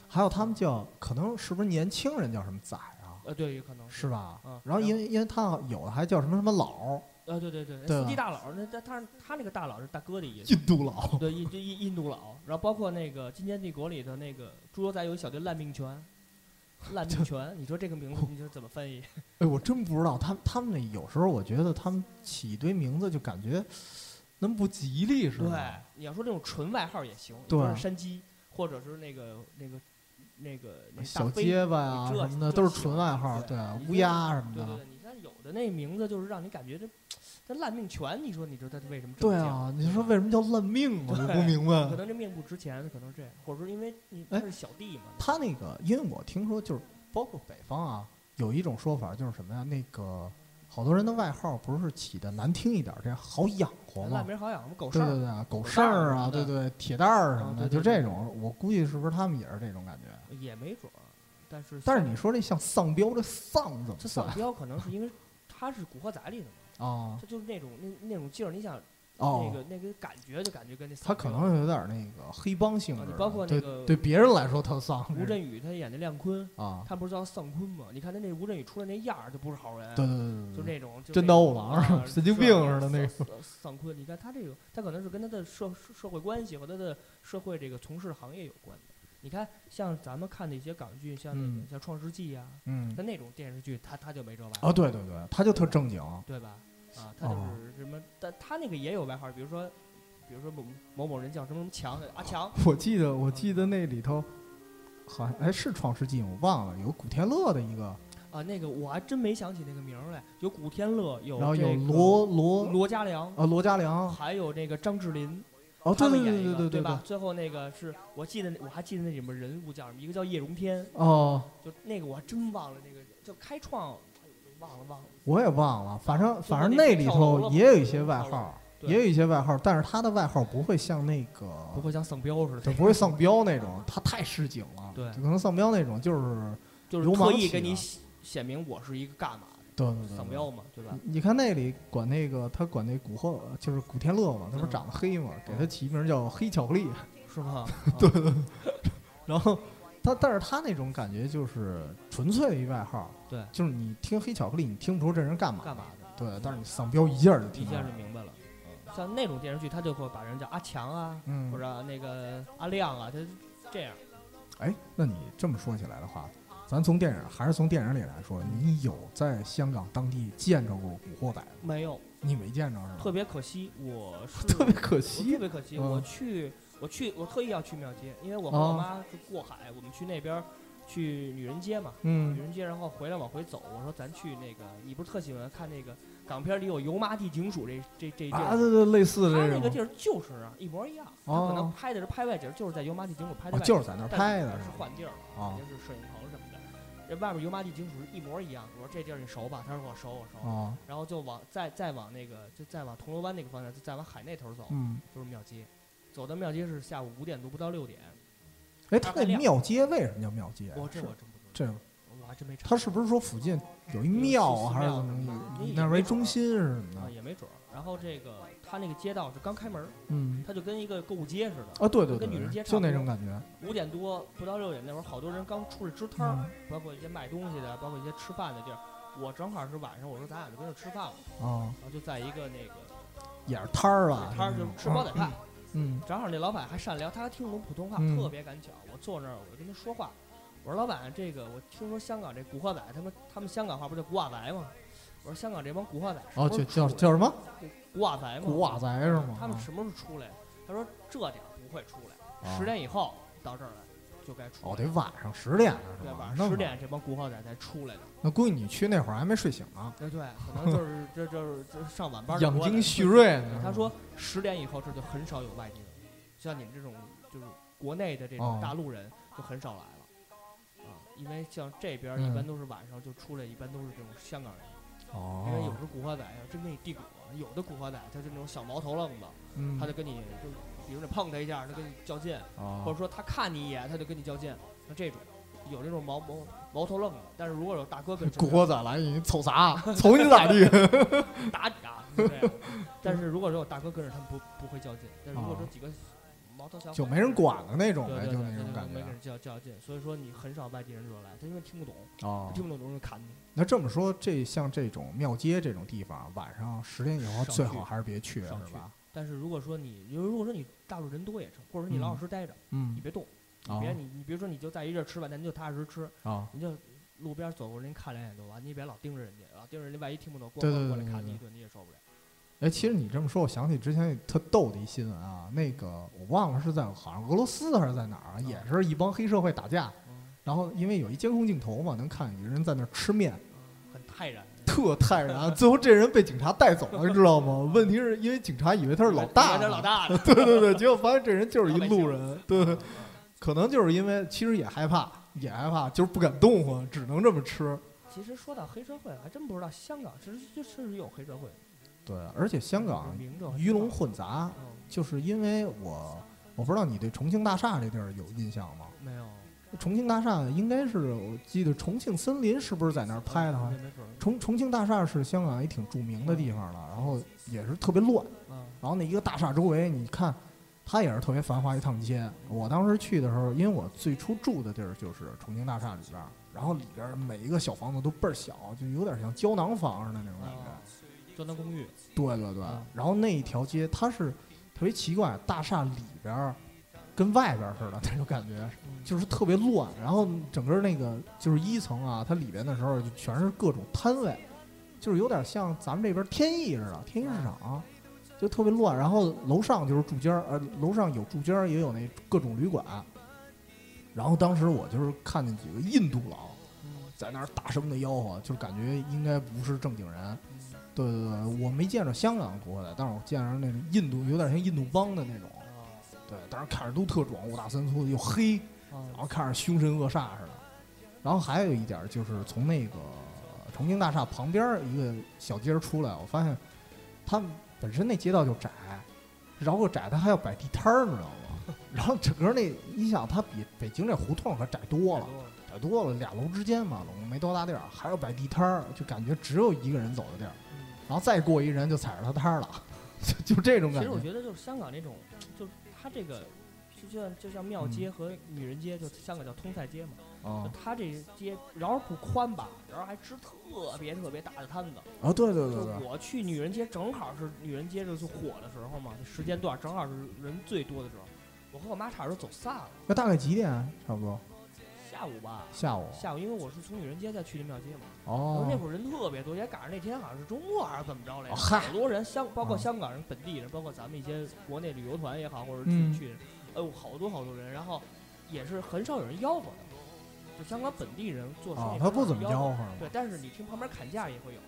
还有他们叫，可能是不是年轻人叫什么仔啊？呃，对，有可能是吧？然后因为因为他有的还叫什么什么佬。啊，对对对，司机大佬，那他他他那个大佬是大哥的意思。印度佬。对，印印印度佬，然后包括那个《金钱帝国》里的那个猪油仔有一小队烂命拳，烂命拳，你说这个名字你说怎么翻译？哎，我真不知道，他他们那有时候我觉得他们起一堆名字就感觉那么不吉利似的。对，你要说这种纯外号也行，对，山鸡或者是那个那个那个小结巴呀什么的都是纯外号，对，乌鸦什么的。对对，你看有的那名字就是让你感觉这。这烂命拳，你说你说他为什么这么？对啊，你说为什么叫烂命？我不明白。可能这命不值钱，可能这样，或者说因为他是小弟嘛。他那个，因为我听说，就是包括北方啊，有一种说法，就是什么呀？那个好多人的外号不是起的难听一点，这样好养活嘛？烂名好养活，狗剩对对对，狗剩儿啊，对对，铁蛋儿什么的，就这种。我估计是不是他们也是这种感觉？也没准儿，但是但是你说这像丧彪，这丧怎么？这丧彪可能是因为他是《古惑仔》里的嘛。哦，他就是那种那那种劲儿，你想，那个那个感觉就感觉跟那他可能有点那个黑帮性质，包括那个对别人来说他丧。吴镇宇他演的亮坤啊，他不是叫丧坤吗？你看他那吴镇宇出来那样儿就不是好人，对对对，就那种真刀王 神经病似的那个丧坤。你看他这个，他可能是跟他的社社会关系和他的社会这个从事行业有关的。你看，像咱们看的一些港剧，像那个像《创世纪》呀，嗯，那那种电视剧，他他就没这玩意儿。哦，对对对，他就特正经，对吧？啊，他就是什么，但他那个也有外号，比如说，比如说某某某人叫什么什么强，阿强。我记得，我记得那里头，好像哎是《创世纪》，我忘了，有古天乐的一个。啊，那个我还真没想起那个名来，有古天乐，有然后有罗罗罗嘉良啊，罗嘉良，还有那个张智霖，哦，对对对对对对吧？最后那个是我记得，我还记得那里面人物叫什么？一个叫叶荣添，哦，就那个我还真忘了，那个叫开创。忘了忘了，我也忘了。反正反正那里头也有一些外号，也有一些外号，但是他的外号不会像那个，不会像丧彪似的，就不会丧彪那种，他太市井了。对，可能丧彪那种就是就是特意给你显明我是一个干嘛的。对对对，丧彪嘛，对吧？你看那里管那个他管那古惑就是古天乐嘛，他不是长得黑嘛，给他起名叫黑巧克力，是吗？对 对，然后。他但是他那种感觉就是纯粹的一外号，对，就是你听黑巧克力，你听不出这人干嘛。干嘛的，对，但是你丧彪一下就听，一下就明白了。像那种电视剧，他就会把人叫阿强啊，或者那个阿亮啊，他这样。哎，那你这么说起来的话，咱从电影还是从电影里来说，你有在香港当地见着过古惑仔吗？没有，你没见着是吧？特别可惜，我是 特别可惜，特别可惜，我去。我去，我特意要去庙街，因为我和我妈是过海，我们去那边去女人街嘛，女人街，然后回来往回走。我说咱去那个，你不是特喜欢看那个港片里有油麻地警署这这这地儿？啊，对对，类似这个。他那个地儿就是啊，一模一样。他可能拍的是拍外景，就是在油麻地警署拍的。就是在那儿拍的，是换地儿了，肯定是摄影棚这外边油麻地警署是一模一样。我说这地儿你熟吧？他说我熟，我熟。然后就往再再往那个，就再往铜锣湾那个方向，就再往海那头走，就是庙街。走到庙街是下午五点多，不到六点。哎，他那庙街为什么叫庙街？我这我真不知道。这我还真没查。他是不是说附近有一庙啊，还是怎么？以那为中心是什么的？也没准儿。然后这个他那个街道是刚开门，嗯，他就跟一个购物街似的。啊，对对，跟女人街就那种感觉。五点多不到六点那会儿，好多人刚出来支摊儿，包括一些卖东西的，包括一些吃饭的地儿。我正好是晚上，我说咱俩就跟着吃饭了。啊，然后就在一个那个也是摊儿吧，摊儿就是吃煲仔饭。嗯，正好那老板还善良，他还听不懂普通话，特别赶巧。我坐那儿，我就跟他说话，我说老板，这个我听说香港这古惑仔，他们他们香港话不叫古惑仔吗？我说香港这帮古惑仔哦，叫叫叫什么？古惑仔吗？古惑仔是吗？他们什么时候出来？他说这点不会出来，十点以后到这儿来。就该出来哦，得晚上十点了，对，晚上十点这帮古惑仔才出来的。那估计你去那会儿还没睡醒呢。对对，可能就是这就是这上晚班。养精蓄锐呢。他说十点以后这就很少有外地人，像你们这种就是国内的这种大陆人就很少来了啊，因为像这边一般都是晚上就出来，一般都是这种香港人。哦。因为有时候古惑仔要真给你递果，有的古惑仔他是那种小毛头愣子，他就跟你就。比如你碰他一下，他跟你较劲，或者说他看你一眼，他就跟你较劲。像这种，有这种毛毛毛头愣子。但是如果有大哥跟古惑仔来，你瞅啥？瞅你咋地？打你啊！但是如果说有大哥跟着，他们不不会较劲。但是如果说几个毛头小，就没人管了那种呗，就那种感觉。没人较较劲，所以说你很少外地人就来，他因为听不懂，听不懂容易砍你。那这么说，这像这种庙街这种地方，晚上十点以后最好还是别去，是吧？但是如果说你，因为如果说你大陆人多也成，或者说你老老实实待着，嗯，你别动，你别你你比如说你就在一这吃饭，咱就踏实吃啊，你就路边走过人看两眼就完，你别老盯着人家，老盯着人家万一听不懂，咣咣过来看你一顿，你也受不了。哎，其实你这么说，我想起之前特逗的一新闻啊，那个我忘了是在好像俄罗斯还是在哪儿啊，也是一帮黑社会打架，然后因为有一监控镜头嘛，能看一个人在那儿吃面，很泰然。特泰然，最后这人被警察带走了，你知道吗？问题是因为警察以为他是老大，老大，对对对，结果发现这人就是一路人，对，可能就是因为其实也害怕，也害怕，就是不敢动啊，只能这么吃。其实说到黑社会，还真不知道香港其实就确实有黑社会。对，而且香港鱼龙混杂，就是因为我我不知道你对重庆大厦这地儿有印象吗？没有。重庆大厦应该是我记得重庆森林是不是在那儿拍的哈？重重庆大厦是香港也挺著名的地方了，然后也是特别乱。然后那一个大厦周围，你看，它也是特别繁华一趟街。我当时去的时候，因为我最初住的地儿就是重庆大厦里边，然后里边每一个小房子都倍儿小，就有点像胶囊房似的那种感觉。胶囊公寓。对对对。然后那一条街它是特别奇怪，大厦里边。跟外边似的 那种感觉，就是特别乱。然后整个那个就是一层啊，它里边的时候就全是各种摊位，就是有点像咱们这边天意似的，天意市场，就特别乱。然后楼上就是住间儿，呃，楼上有住间儿，也有那各种旅馆。然后当时我就是看见几个印度佬在那儿大声的吆喝，就感觉应该不是正经人。对对对，我没见着香港过来，但是我见着那种印度，有点像印度帮的那种。对，当时看着都特壮，五大三粗的，又黑，然后看着凶神恶煞似的。然后还有一点就是，从那个重庆大厦旁边一个小街出来，我发现他们本身那街道就窄，绕个窄，它还要摆地摊儿，你知道吗？然后整个那，你想，它比北京这胡同可窄多了，窄多了，俩楼之间嘛，总共没多大地儿，还要摆地摊儿，就感觉只有一个人走的地儿。然后再过一人就踩着他摊儿了，就就这种感觉。其实我觉得就是香港这种，就。它这个就像就像庙街和女人街，就香港叫通菜街嘛。哦。它这街然后不宽吧，然后还支特别特别大的摊子。啊，对对对对。我去女人街正好是女人街就是火的时候嘛，时间段正好是人最多的时候。我和我妈差点走散了。那大概几点？差不多。下午吧。下午。下午，因为我是从女人街再去的庙街嘛。哦。那会儿人特别多，也赶上那天好像是周末还是怎么着来着？好多人，香包括香港人、本地人，包括咱们一些国内旅游团也好，或者去去，哎呦，好多好多人。然后也是很少有人吆喝的，就香港本地人做生意他不怎么吆喝。对，但是你听旁边砍价也会有，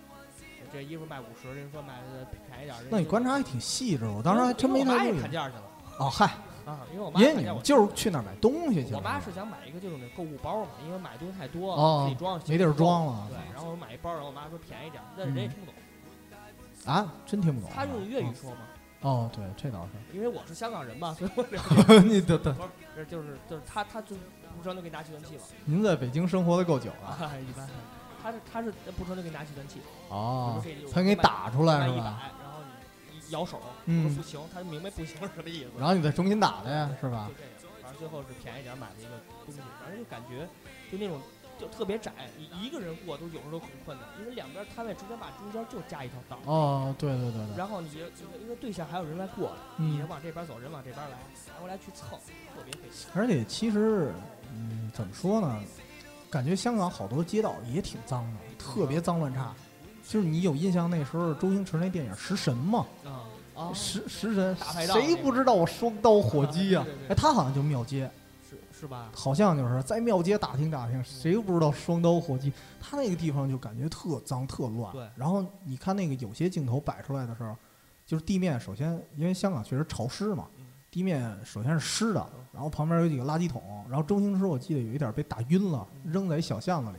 这衣服卖五十，人说卖的便宜点。那你观察还挺细致，我当时还真没太注意。砍价去了。哦，嗨。啊，因为我妈因为你就是去那儿买东西去。我妈是想买一个就是那购物包嘛，因为买东西太多了，自己装没地儿装了。对，然后我买一包，然后我妈说便宜点，但是人也听不懂。啊，真听不懂。她用粤语说吗？哦，对，这倒是。因为我是香港人嘛，所以我 你的的不是，就是就是他他就不穿就给你拿计算器了。您在北京生活的够久了。一般。他是他是不穿就给你拿计算器。哦。他给你打出来是吧？摇手，说不行，他明白不行是什么意思。然后你再重新打的呀，是吧？就这样，反正最后是便宜点买了一个东西，反正就感觉就那种。就特别窄，你一个人过都有时候都很困难，因为两边摊位直接把中间就加一条道。哦，对对对对。然后你因为对象还有人来过，你人往这边走，人往这边来，来回来去蹭，特别费劲。而且其实，嗯，怎么说呢？感觉香港好多街道也挺脏的，特别脏乱差。就是你有印象那时候周星驰那电影《食神》吗？啊啊！食食神，谁不知道我双刀火鸡呀？哎，他好像就庙街。是吧？好像就是在庙街打听打听，谁不知道双刀火鸡？他那个地方就感觉特脏特乱。对。然后你看那个有些镜头摆出来的时候，就是地面首先因为香港确实潮湿嘛，地面首先是湿的，然后旁边有几个垃圾桶，然后周星驰我记得有一点被打晕了，扔在一小巷子里，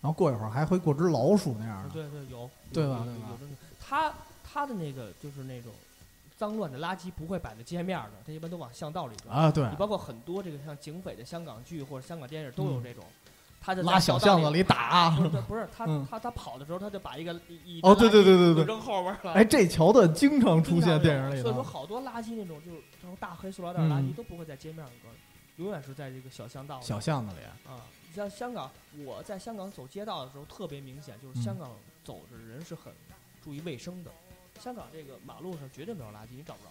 然后过一会儿还会过只老鼠那样的。对对有。对吧？对吧？他他的那个就是那种。脏乱的垃圾不会摆在街面的，他一般都往巷道里扔啊。对，你包括很多这个像警匪的香港剧或者香港电影都有这种，他就拉小巷子里打。不是不是，他他他跑的时候他就把一个一哦对对对对对扔后边了。哎，这桥段经常出现电影里。所以说好多垃圾那种就是大黑塑料袋垃圾都不会在街面上扔，永远是在这个小巷道小巷子里啊。你像香港，我在香港走街道的时候特别明显，就是香港走着人是很注意卫生的。香港这个马路上绝对没有垃圾，你找不着。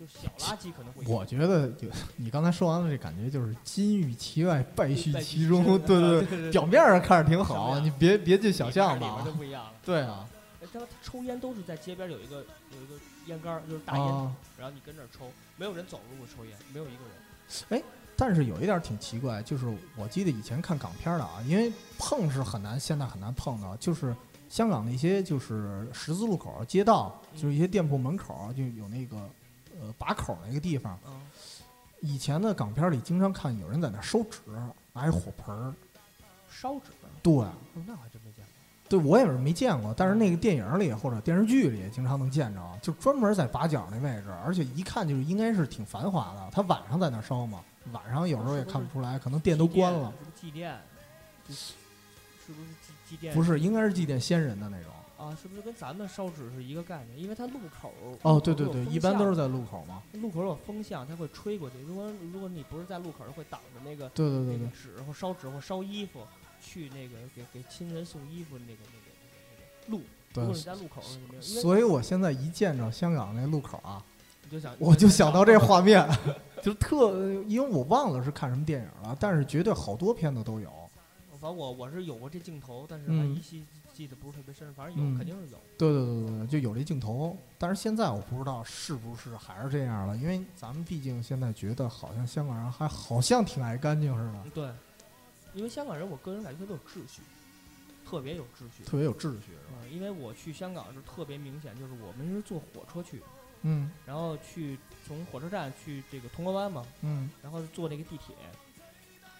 就小垃圾可能会。我觉得，就你刚才说完了，这感觉就是金玉其外，败絮其中。对对 对，表面上看着挺好，你别别进小巷子。里面就不一样了。对啊。他他抽烟都是在街边有一个有一个烟杆，就是大烟筒，然后你跟这儿抽，没有人走路抽烟，没有一个人。哎，但是有一点挺奇怪，就是我记得以前看港片的啊，因为碰是很难，现在很难碰到，就是香港那些就是十字路口、街道，就是一些店铺门口就有那个。呃，把口那个地方，以前的港片里经常看有人在那烧纸，拿一火盆儿烧纸。对，那还真没见过。对，我也是没见过，但是那个电影里或者电视剧里经常能见着，就专门在把角那位置，而且一看就是应该是挺繁华的。他晚上在那烧嘛，晚上有时候也看不出来，可能店都关了。祭奠，是不是祭祭奠？不是，应该是祭奠先人的那种。啊，是不是跟咱们烧纸是一个概念？因为它路口哦，对对对，一般都是在路口嘛。路口有风向，它会吹过去。如果如果你不是在路口，会挡着那个对对对对纸或烧纸或烧衣服，去那个给给亲人送衣服那个那个那个路。如果你在路口，所以我现在一见着香港那路口啊，就想我就想到这 画面，就特因为我忘了是看什么电影了，但是绝对好多片子都有。反正我我是有过这镜头，但是依稀。记得不是特别深，反正有肯定是有。对对对对，就有这镜头，但是现在我不知道是不是还是这样了，因为咱们毕竟现在觉得好像香港人还好像挺爱干净似的。对，因为香港人，我个人感觉他都有秩序，特别有秩序，特别有秩序。嗯，因为我去香港是特别明显，就是我们是坐火车去，嗯，然后去从火车站去这个铜锣湾嘛，嗯，然后坐那个地铁，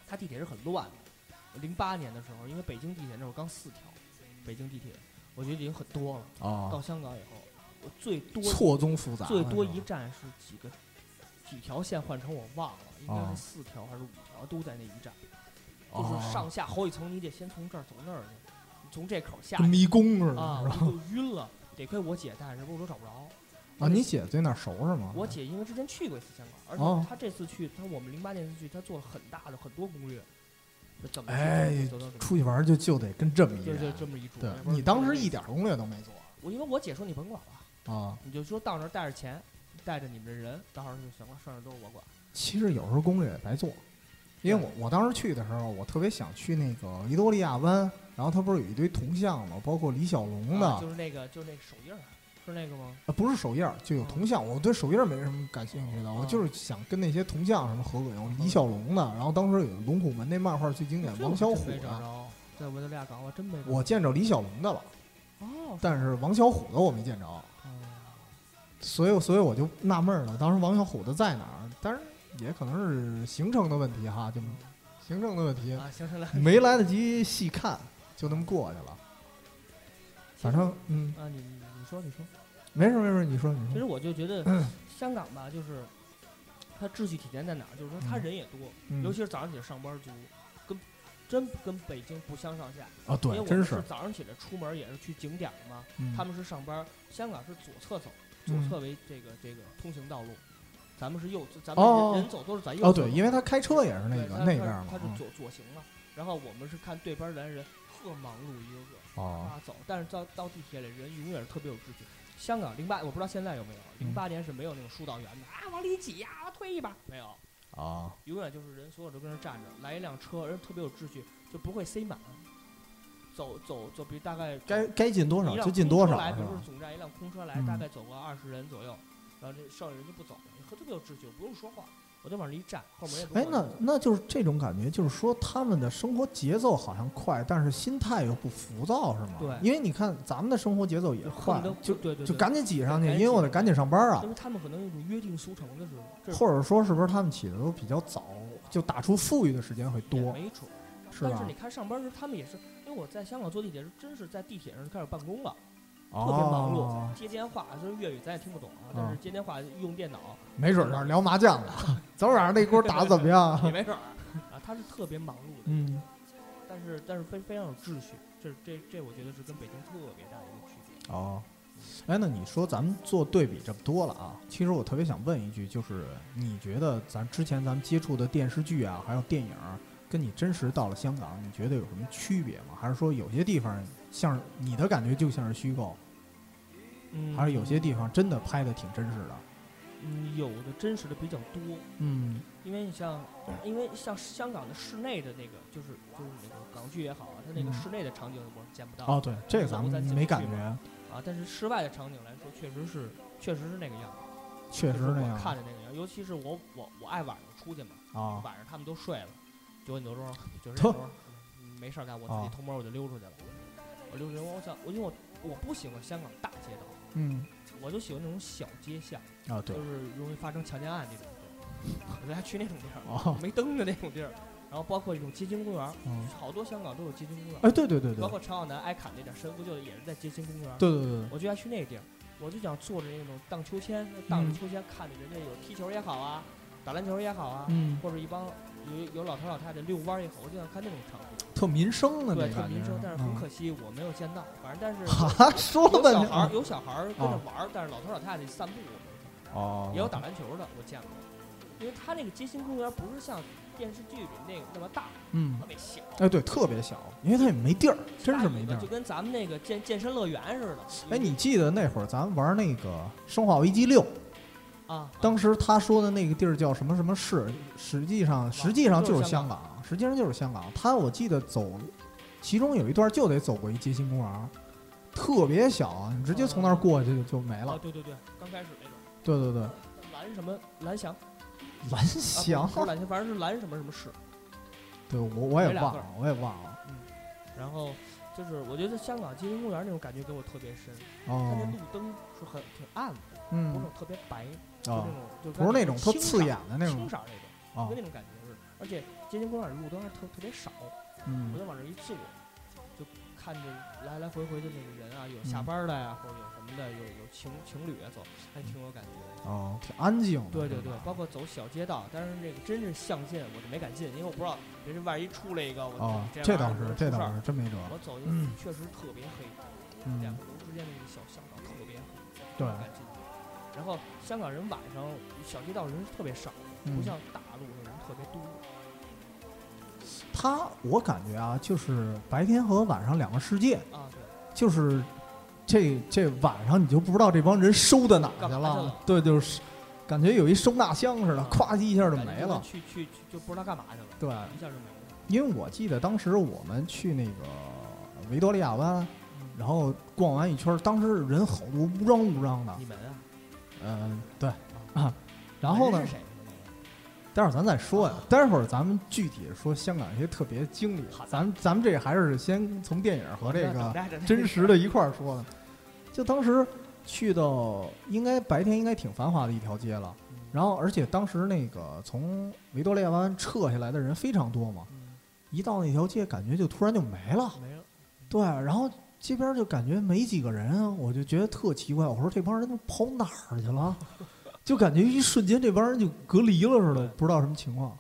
它地铁是很乱的。零八年的时候，因为北京地铁那会儿刚四条。北京地铁，我觉得已经很多了。到香港以后，我最多错综复杂，最多一站是几个几条线换成我忘了，应该是四条还是五条，都在那一站。就是上下好几层，你得先从这儿走那儿去，从这口下。迷宫似的啊！就晕了。得亏我姐带着，不然我找不着。啊，你姐对那儿熟是吗？我姐因为之前去过一次香港，而且她这次去，她我们零八年次去，她做了很大的很多攻略。哎，出去玩就就得跟这么一对对这么一主。对你当时一点攻略都没做。我因为我姐说你甭管了啊，你就说到那儿带着钱，带着你们的人，到时候就行了，剩下都是我管。其实有时候攻略也白做，因为我我当时去的时候，我特别想去那个维多利亚湾，然后它不是有一堆铜像吗？包括李小龙的，就是那个就是那个手印儿。是那个吗？啊，不是手印儿，就有铜像。我对手印儿没什么感兴趣的，我就是想跟那些铜像什么合个影。李小龙的，然后当时有龙虎门那漫画最经典，王小虎的。在维多利亚港，我真没。我见着李小龙的了，哦，但是王小虎的我没见着。所以，所以我就纳闷了，当时王小虎的在哪儿？但是也可能是行程的问题哈，就行程的问题，没来得及细看，就那么过去了。反正，嗯啊，你你说，你说。没事没事，你说你说。其实我就觉得香港吧，就是它秩序体现在哪儿？就是说他人也多，尤其是早上起来上班族，跟真跟北京不相上下啊。对，因为我们是早上起来出门也是去景点嘛，他们是上班。香港是左侧走，左侧为这个这个通行道路，咱们是右，咱们人人走都是咱右。哦，对，因为他开车也是那个那边嘛，他是左左行嘛。然后我们是看对边来人特忙碌一个个啊走，但是到到地铁里人永远是特别有秩序。香港零八我不知道现在有没有，零八年是没有那种疏导员的啊，往里挤呀，推一把没有。啊，永远就是人所有都跟那站着，来一辆车人特别有秩序，就不会塞满。走走走，比大概该该进多少就进多少，来，比如说总站一辆空车来，大概走个二十人左右，然后这剩下人就不走了，特别有秩序，不用说话。我就往这一站，后门也不。哎，那那就是这种感觉，就是说他们的生活节奏好像快，但是心态又不浮躁，是吗？对。因为你看咱们的生活节奏也快，就对对，就赶紧挤上去，因为我得赶紧上班啊。因为他们可能有种约定俗成的时候，或者说是不是他们起的都比较早，就打出富裕的时间会多？没错。是吧？但是你看上班时，他们也是，因为我在香港坐地铁是，真是在地铁上就开始办公了。特别忙碌，接电话，就是粤语咱也听不懂啊。但是接电话用电脑，没准儿聊麻将呢。昨晚上那锅打的怎么样？也没准儿啊。他是特别忙碌的，嗯。但是但是非非常有秩序，这这这我觉得是跟北京特别大的一个区别。哦，哎，那你说咱们做对比这么多了啊？其实我特别想问一句，就是你觉得咱之前咱们接触的电视剧啊，还有电影，跟你真实到了香港，你觉得有什么区别吗？还是说有些地方？像你的感觉就像是虚构，嗯，还是有些地方真的拍的挺真实的。嗯，有的真实的比较多。嗯，因为你像，因为像香港的室内的那个，就是就是那个港剧也好啊，它那个室内的场景我见不到。哦，对，这个咱们没感觉。啊，但是室外的场景来说，确实是确实是那个样子。确实那样。看着那个样，尤其是我我我爱晚上出去嘛。啊。晚上他们都睡了，九点多钟，九点 多钟，没事干，我自己偷摸我就溜出去了。我溜溜，我想，我因为我我不喜欢香港大街道，嗯，我就喜欢那种小街巷啊，对，就是容易发生强奸案那种地儿，我就爱去那种地儿，没灯的那种地儿，然后包括这种街心公园，好多香港都有街心公园，哎，对对对对，包括陈浩南爱砍那点神父就也是在街心公园，对对对，我就爱去那地儿，我就想坐着那种荡秋千，荡着秋千看着人家有踢球也好啊，打篮球也好啊，嗯，或者一帮有有老头老太太遛弯也好，我就想看那种场景。特民生的那对，特民生，但是很可惜我没有见到。反正但是 说有小孩，有小孩儿跟着玩儿，但是老头老太太散步哦，也有打篮球的，我见过。因为他那个街心公园不是像电视剧里那个那么大，嗯，特别小。哎，对，特别小，因为他也没地儿，真是没地儿。就跟咱们那个健健身乐园似的。哎，你记得那会儿咱玩那个《生化危机六》啊？当时他说的那个地儿叫什么什么市？实际上实际上就是香港。实际上就是香港，它我记得走，其中有一段就得走过一街心公园，特别小啊，你直接从那儿过去就没了。对对对，刚开始那种。对对对。蓝什么蓝翔？蓝翔？不是蓝翔，反正是蓝什么什么市。对，我我也忘了，我也忘了。嗯。然后就是我觉得香港街心公园那种感觉给我特别深，它那路灯是很挺暗的，嗯，不是特别白，就那种就不是那种特刺眼的那种青色那种，就那种感觉似的，而且。街心公园的路灯还特特别少，嗯，我就往这一坐，就看着来来回回的那个人啊，有下班的呀，或者有什么的，有有情情侣啊走，还挺有感觉的。哦，挺安静。对对对，包括走小街道，但是这个真是巷进，我就没敢进，因为我不知道人家万一出来一个，我这倒是这倒是真没辙。我走进去确实特别黑，两个楼之间的那个小巷道特别黑，对。敢进去。然后香港人晚上小街道人特别少，不像大陆的人特别多。他，我感觉啊，就是白天和晚上两个世界啊，对，就是这这晚上你就不知道这帮人收到哪去了，对，就是感觉有一收纳箱似的，咵叽一下就没了，去去去就不知道干嘛去了，对，一下就没了。因为我记得当时我们去那个维多利亚湾，然后逛完一圈，当时人好多乌泱乌泱的。你们啊？嗯，对。啊，然后呢？待会儿咱再说呀，待会儿咱们具体说香港一些特别经历。咱咱们这还是先从电影和这个真实的一块儿说呢。就当时去到，应该白天应该挺繁华的一条街了。然后，而且当时那个从维多利亚湾撤下来的人非常多嘛。一到那条街，感觉就突然就没了。没了。对，然后街边就感觉没几个人，我就觉得特奇怪。我说这帮人都跑哪儿去了？就感觉一瞬间这帮人就隔离了似的，不知道什么情况。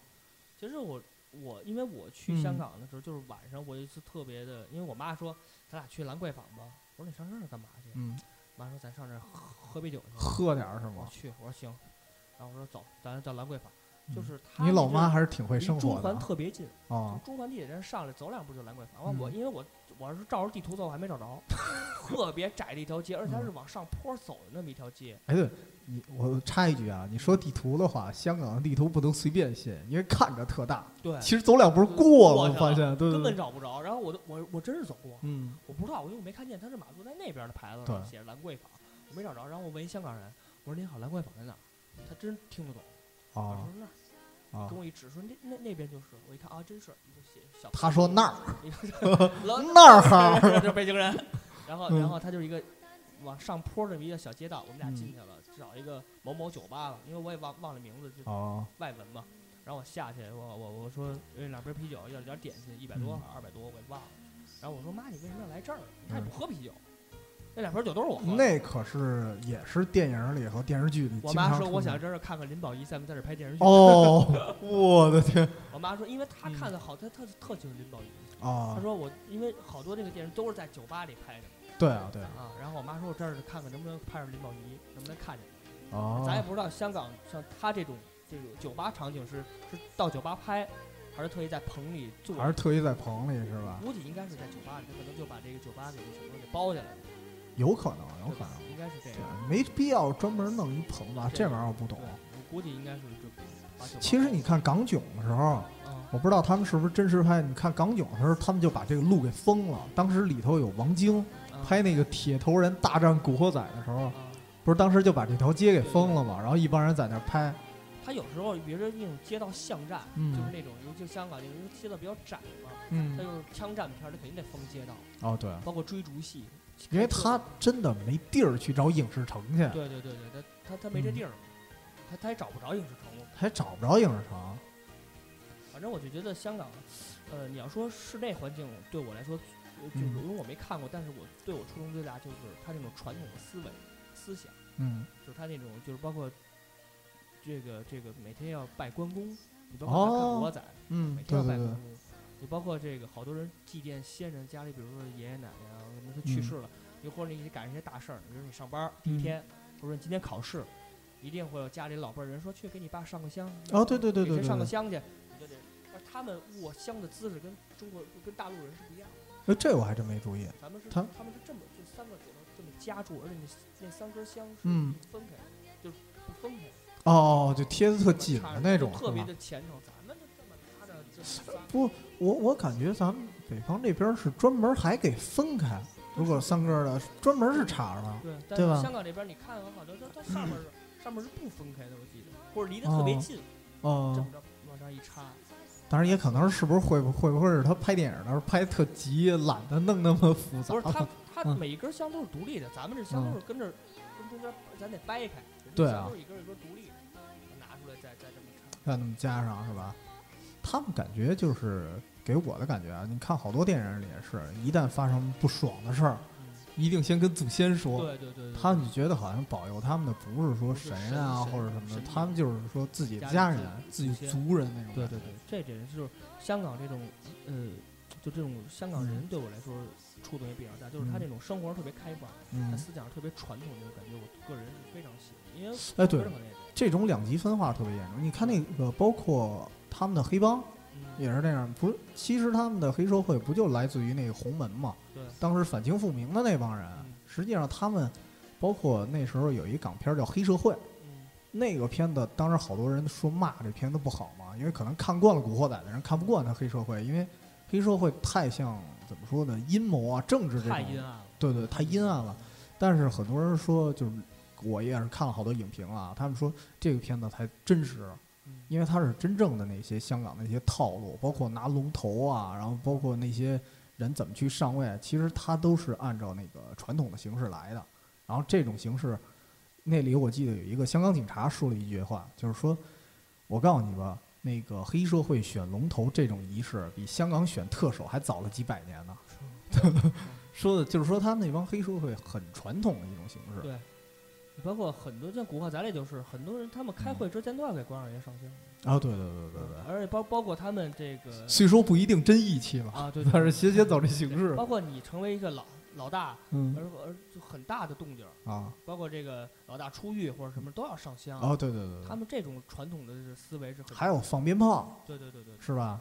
其实我我因为我去香港的时候，就是晚上我一次特别的，因为我妈说咱俩去兰桂坊吧。我说你上这儿干嘛去？嗯，妈说咱上这儿喝喝杯酒去。喝点儿是吗？去，我说行。然后我说走，咱到兰桂坊。就是你老妈还是挺会生活的。中环特别近啊，中环地铁站上来走两步就兰桂坊。我因为我我是照着地图走，我还没找着，特别窄的一条街，而且它是往上坡走的那么一条街。哎，对，你我插一句啊，你说地图的话，香港的地图不能随便信，因为看着特大。对，其实走两步过了，发现对根本找不着。然后我都我我真是走过，嗯，我不知道，因为我没看见，他是马路在那边的牌子上写着兰桂坊，我没找着。然后我问一香港人，我说您好，兰桂坊在哪？他真听不懂。我。说那儿。跟我一指说那那那边就是，我一看啊，真是。他说那儿，那儿哈，这北京人。然后然后他就是一个往上坡这么一个小街道，我们俩进去了，找一个某某酒吧了，因为我也忘忘了名字，就外文嘛。然后我下去，我我我说两瓶啤酒，要点点心，一百多二百多，我也忘了。然后我说妈，你为什么要来这儿？你看你不喝啤酒。那两瓶酒都是我喝。那可是也是电影里和电视剧里。我妈说，我想在这儿看看林保怡在不在这儿拍电视剧。哦，我的天！我妈说，因为她看的好，她特特喜欢林保怡。啊。她说我，因为好多那个电视都是在酒吧里拍的。对啊，对啊。啊，然后我妈说，我这儿看看能不能拍上林保怡，能不能看见。哦。咱也不知道香港像他这种这种酒吧场景是是到酒吧拍，还是特意在棚里做？还是特意在棚里是吧？估计应该是在酒吧里，他可能就把这个酒吧给什么给包下来了。有可能，有可能，应该是这样，没必要专门弄一棚吧？这玩意儿我不懂。我估计应该是这。其实你看港囧的时候，我不知道他们是不是真实拍。你看港囧的时候，他们就把这个路给封了。当时里头有王晶拍那个铁头人大战古惑仔的时候，不是当时就把这条街给封了嘛？然后一帮人在那拍。他有时候，比如说那种街道巷战，就是那种，就香港那种街道比较窄嘛，他就是枪战片，他肯定得封街道。哦，对，包括追逐戏。因为他真的没地儿去找影视城去。对对对对，他他他没这地儿，他他也找不着影视城。他也找不着影视城。反正我就觉得香港，呃，你要说室内环境对我来说，就是因为我没看过，但是我对我触动最大就是他那种传统的思维思想。嗯。就是他那种，就是包括这个这个每天要拜关公，你包括看古惑仔，嗯，每天要拜关公。你包括这个好多人祭奠先人，家里比如说爷爷奶奶啊，什么他去世了，又或者你赶上一些大事儿，比如你上班第一天，或者说你今天考试，一定会有家里老辈人说去给你爸上个香。哦，对对对对，给谁上个香去？你就得，他们握香的姿势跟中国跟大陆人是不一样的。哎，这我还真没注意。咱们是他他们是这么就三个指头这么夹住，而且那那三根香是分开，就是不分开。哦，就贴的特紧的那种，特别的虔诚。咱们就这么拿着，就不。我我感觉咱们北方这边是专门还给分开，如果三根的专门是插的，对对吧？香港这边你看很好，它它上面是 上面是不分开的，我记得，或者离得特别近，哦，这么着往这一插。当然也可能是不是会不会不会是他拍电影的时候拍特急，懒得弄那么复杂。不是他 他每一根香都是独立的，咱们这香都是跟着跟中间咱得掰开，对啊，都是一根一根独立的，拿出来再再这么插，再那么加上是吧？他们感觉就是给我的感觉啊，你看好多电影里也是一旦发生不爽的事儿，一定先跟祖先说。对对对。他们就觉得好像保佑他们的不是说神啊或者什么的，他们就是说自己的家人、自己族人那种。对对对，这点就是香港这种呃，就这种香港人对我来说触动也比较大，就是他这种生活特别开放，他思想特别传统那种感觉，我个人是非常喜欢。因为哎对，这种两极分化特别严重。你看那个包括。他们的黑帮也是这样，不是？其实他们的黑社会不就来自于那个洪门嘛？对，当时反清复明的那帮人，实际上他们，包括那时候有一港片叫《黑社会》，那个片子当时好多人说骂这片子不好嘛，因为可能看惯了古惑仔的人看不惯他黑社会，因为黑社会太像怎么说呢？阴谋啊，政治这种，太阴暗了。对对，太阴暗了。但是很多人说，就是我也是看了好多影评啊，他们说这个片子才真实。因为他是真正的那些香港那些套路，包括拿龙头啊，然后包括那些人怎么去上位，其实他都是按照那个传统的形式来的。然后这种形式，那里我记得有一个香港警察说了一句话，就是说：“我告诉你吧，那个黑社会选龙头这种仪式，比香港选特首还早了几百年呢。”说的就是说他那帮黑社会很传统的一种形式。包括很多像古惑仔里就是很多人，他们开会之前都要给关二爷上香。啊，对对对对对。而且包包括他们这个，虽说不一定真义气吧，啊对，但是斜斜走这形式。包括你成为一个老老大，嗯，而而就很大的动静啊，包括这个老大出狱或者什么都要上香。啊，对对对。他们这种传统的思维是很。还有放鞭炮。对对对对。是吧？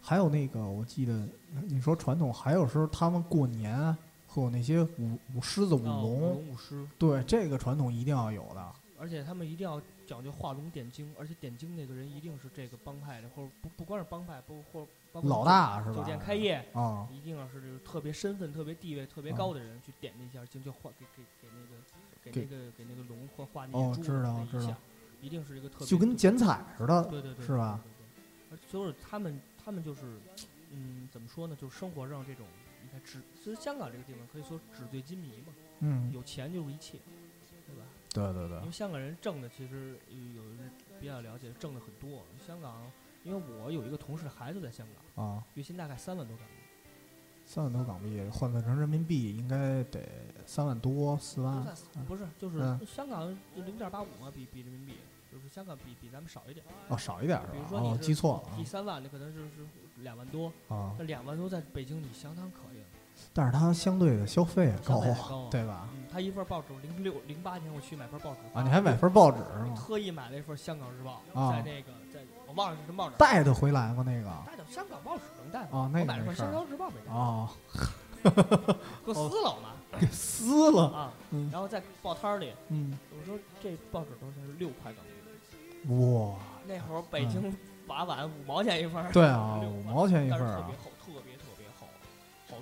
还有那个，我记得你说传统，还有时候他们过年会有那些舞舞狮子、舞龙、舞狮，对这个传统一定要有的。而且他们一定要讲究画龙点睛，而且点睛那个人一定是这个帮派的，或者不不光是帮派，不或包括老大是吧？酒店开业啊，一定要是这个特别身份、特别地位特别高的人去点那下睛，就画给给给那个给那个给那个龙或画那个哦，知道知道，一定是一个特别就跟剪彩似的，对对对，是吧？而就是他们他们就是嗯，怎么说呢？就是生活上这种，纸，其实香港这个地方可以说纸醉金迷嘛，嗯，有钱就是一切，对吧？对对对，因为香港人挣的其实有人比较了解，挣的很多。香港，因为我有一个同事的孩子在香港啊，月薪大概三万多港币。三万多港币换算成人民币应该得三万多四万。不是，就是香港就零点八五嘛，比比人民币，就是香港比比咱们少一点。哦，少一点是吧？比如说你记错了，提三万，那可能就是两万多啊。那两万多在北京你相当可以。但是它相对的消费高，对吧？他一份报纸，零六零八年我去买份报纸啊，你还买份报纸是吗？特意买了一份《香港日报》，在那个在我忘了是什么报纸。带的回来吗？那个？带的香港报纸能带吗？啊，那个我买了份《香港日报》没带。哦，给撕了嘛？给撕了啊！然后在报摊里，嗯，我说这报纸多少钱？是六块港币。哇！那会儿北京把碗五毛钱一份。对啊，五毛钱一份啊。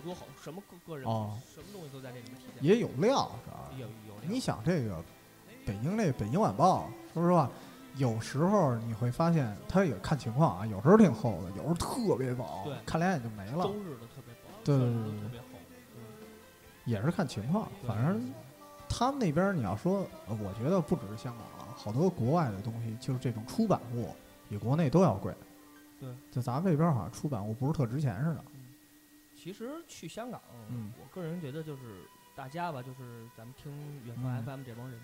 多好什么个个人什么东西都在这里面体现。也有料是吧？有有。你想这个北京这《北京晚报》，说实话，有时候你会发现它也看情况啊，有时候挺厚的，有时候特别薄，对，看两眼就没了。周日的特别薄，对对对对，特别厚。也是看情况，反正他们那边你要说，我觉得不只是香港啊，好多国外的东西，就是这种出版物比国内都要贵。对，就咱们这边好像出版物不是特值钱似的。其实去香港，嗯，我个人觉得就是大家吧，就是咱们听远方 FM 这帮人，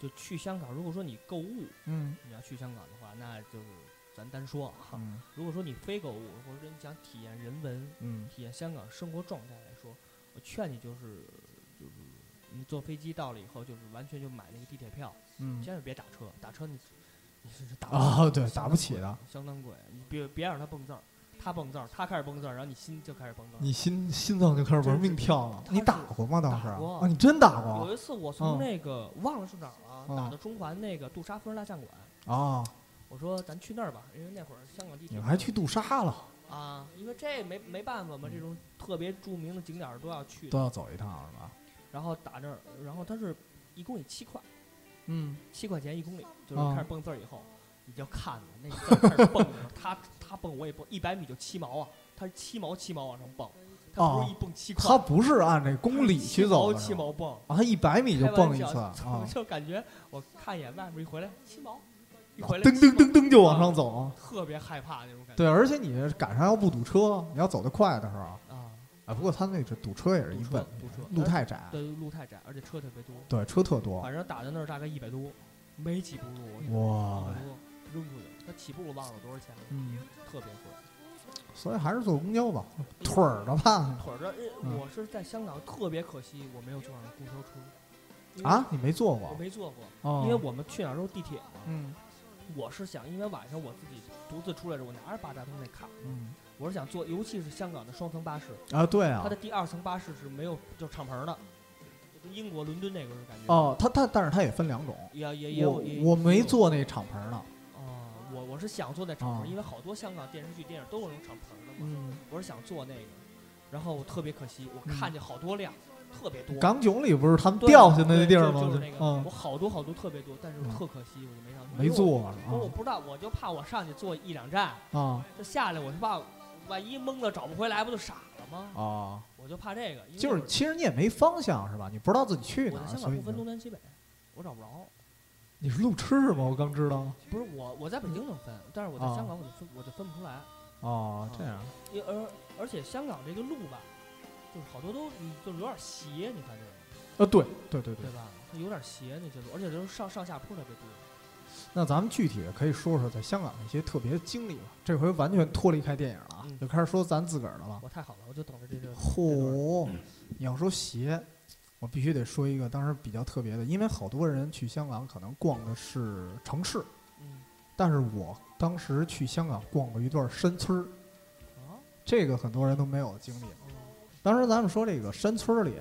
就去香港。如果说你购物，嗯，你要去香港的话，那就是咱单说哈。嗯，如果说你非购物，或者说你想体验人文，嗯，体验香港生活状态来说。我劝你就是，就是你坐飞机到了以后，就是完全就买那个地铁票，嗯，千万别打车，打车你你是打啊，对，打不起的，相当贵。你别别让他蹦字儿，他蹦字儿，他开始蹦字儿，然后你心就开始蹦字儿，你心心脏就开始玩命跳了。你打过吗？当时啊，你真打过？有一次我从那个忘了是哪儿了，打到中环那个杜莎夫人蜡像馆啊，我说咱去那儿吧，因为那会儿香港地铁。你还去杜莎了？啊，因为这没没办法嘛，这种特别著名的景点都要去，都要走一趟是吧？然后打那儿，然后它是一公里七块，嗯，七块钱一公里，就是开始蹦字儿以后，你就看着那字开始蹦着，他他蹦我也蹦，一百米就七毛啊，他是七毛七毛往上蹦，他不是一蹦七块，他不是按这公里去走七毛蹦啊，他一百米就蹦一次啊，就感觉我看一眼外面一回来七毛。噔噔噔噔就往上走，特别害怕那种感觉。对，而且你赶上要不堵车，你要走得快的时候啊啊。不过他那这堵车也是一问，堵车路太窄。对，路太窄，而且车特别多。对，车特多。反正打在那儿大概一百多，没几步路。哇！扔出去，他起步忘了多少钱了。嗯，特别贵。所以还是坐公交吧，腿儿的吧。腿儿的，我是在香港特别可惜，我没有坐上公交车。啊？你没坐过？我没坐过，因为我们去哪儿都是地铁嘛。嗯。我是想，因为晚上我自己独自出来时，我拿着八达通那卡，嗯，我是想坐，尤其是香港的双层巴士啊，对啊，它的第二层巴士是没有就敞篷的，跟英国伦敦那个是感觉。哦，它它但是它也分两种，也也也有。我没坐那敞篷的。哦，我我是想坐那敞篷，因为好多香港电视剧、电影都有那种敞篷的嘛。嗯，我是想坐那个，然后我特别可惜，我看见好多辆。特别多，港囧里不是他们掉下那地儿吗？就是那个，我好多好多特别多，但是特可惜，我就没上。没坐，我我不知道，我就怕我上去坐一两站啊，这下来，我就怕万一懵了找不回来，不就傻了吗？啊，我就怕这个。就是其实你也没方向是吧？你不知道自己去哪，我在香港不分东南西北，我找不着。你是路痴是吗？我刚知道。不是我，我在北京能分，但是我在香港我就分，我就分不出来。哦，这样。而而且香港这个路吧。就是好多都就是有点斜，你看这个。呃，对对对对，对吧？它有点斜那些路，而且就是上上下坡特别多。那咱们具体的可以说说在香港的一些特别的经历吧。这回完全脱离开电影了啊，就开始说咱自个儿的了。我太好了，我就等着这个。嚯！你要说鞋，我必须得说一个当时比较特别的，因为好多人去香港可能逛的是城市，嗯，但是我当时去香港逛过一段山村儿，啊，这个很多人都没有经历。当时咱们说这个山村里。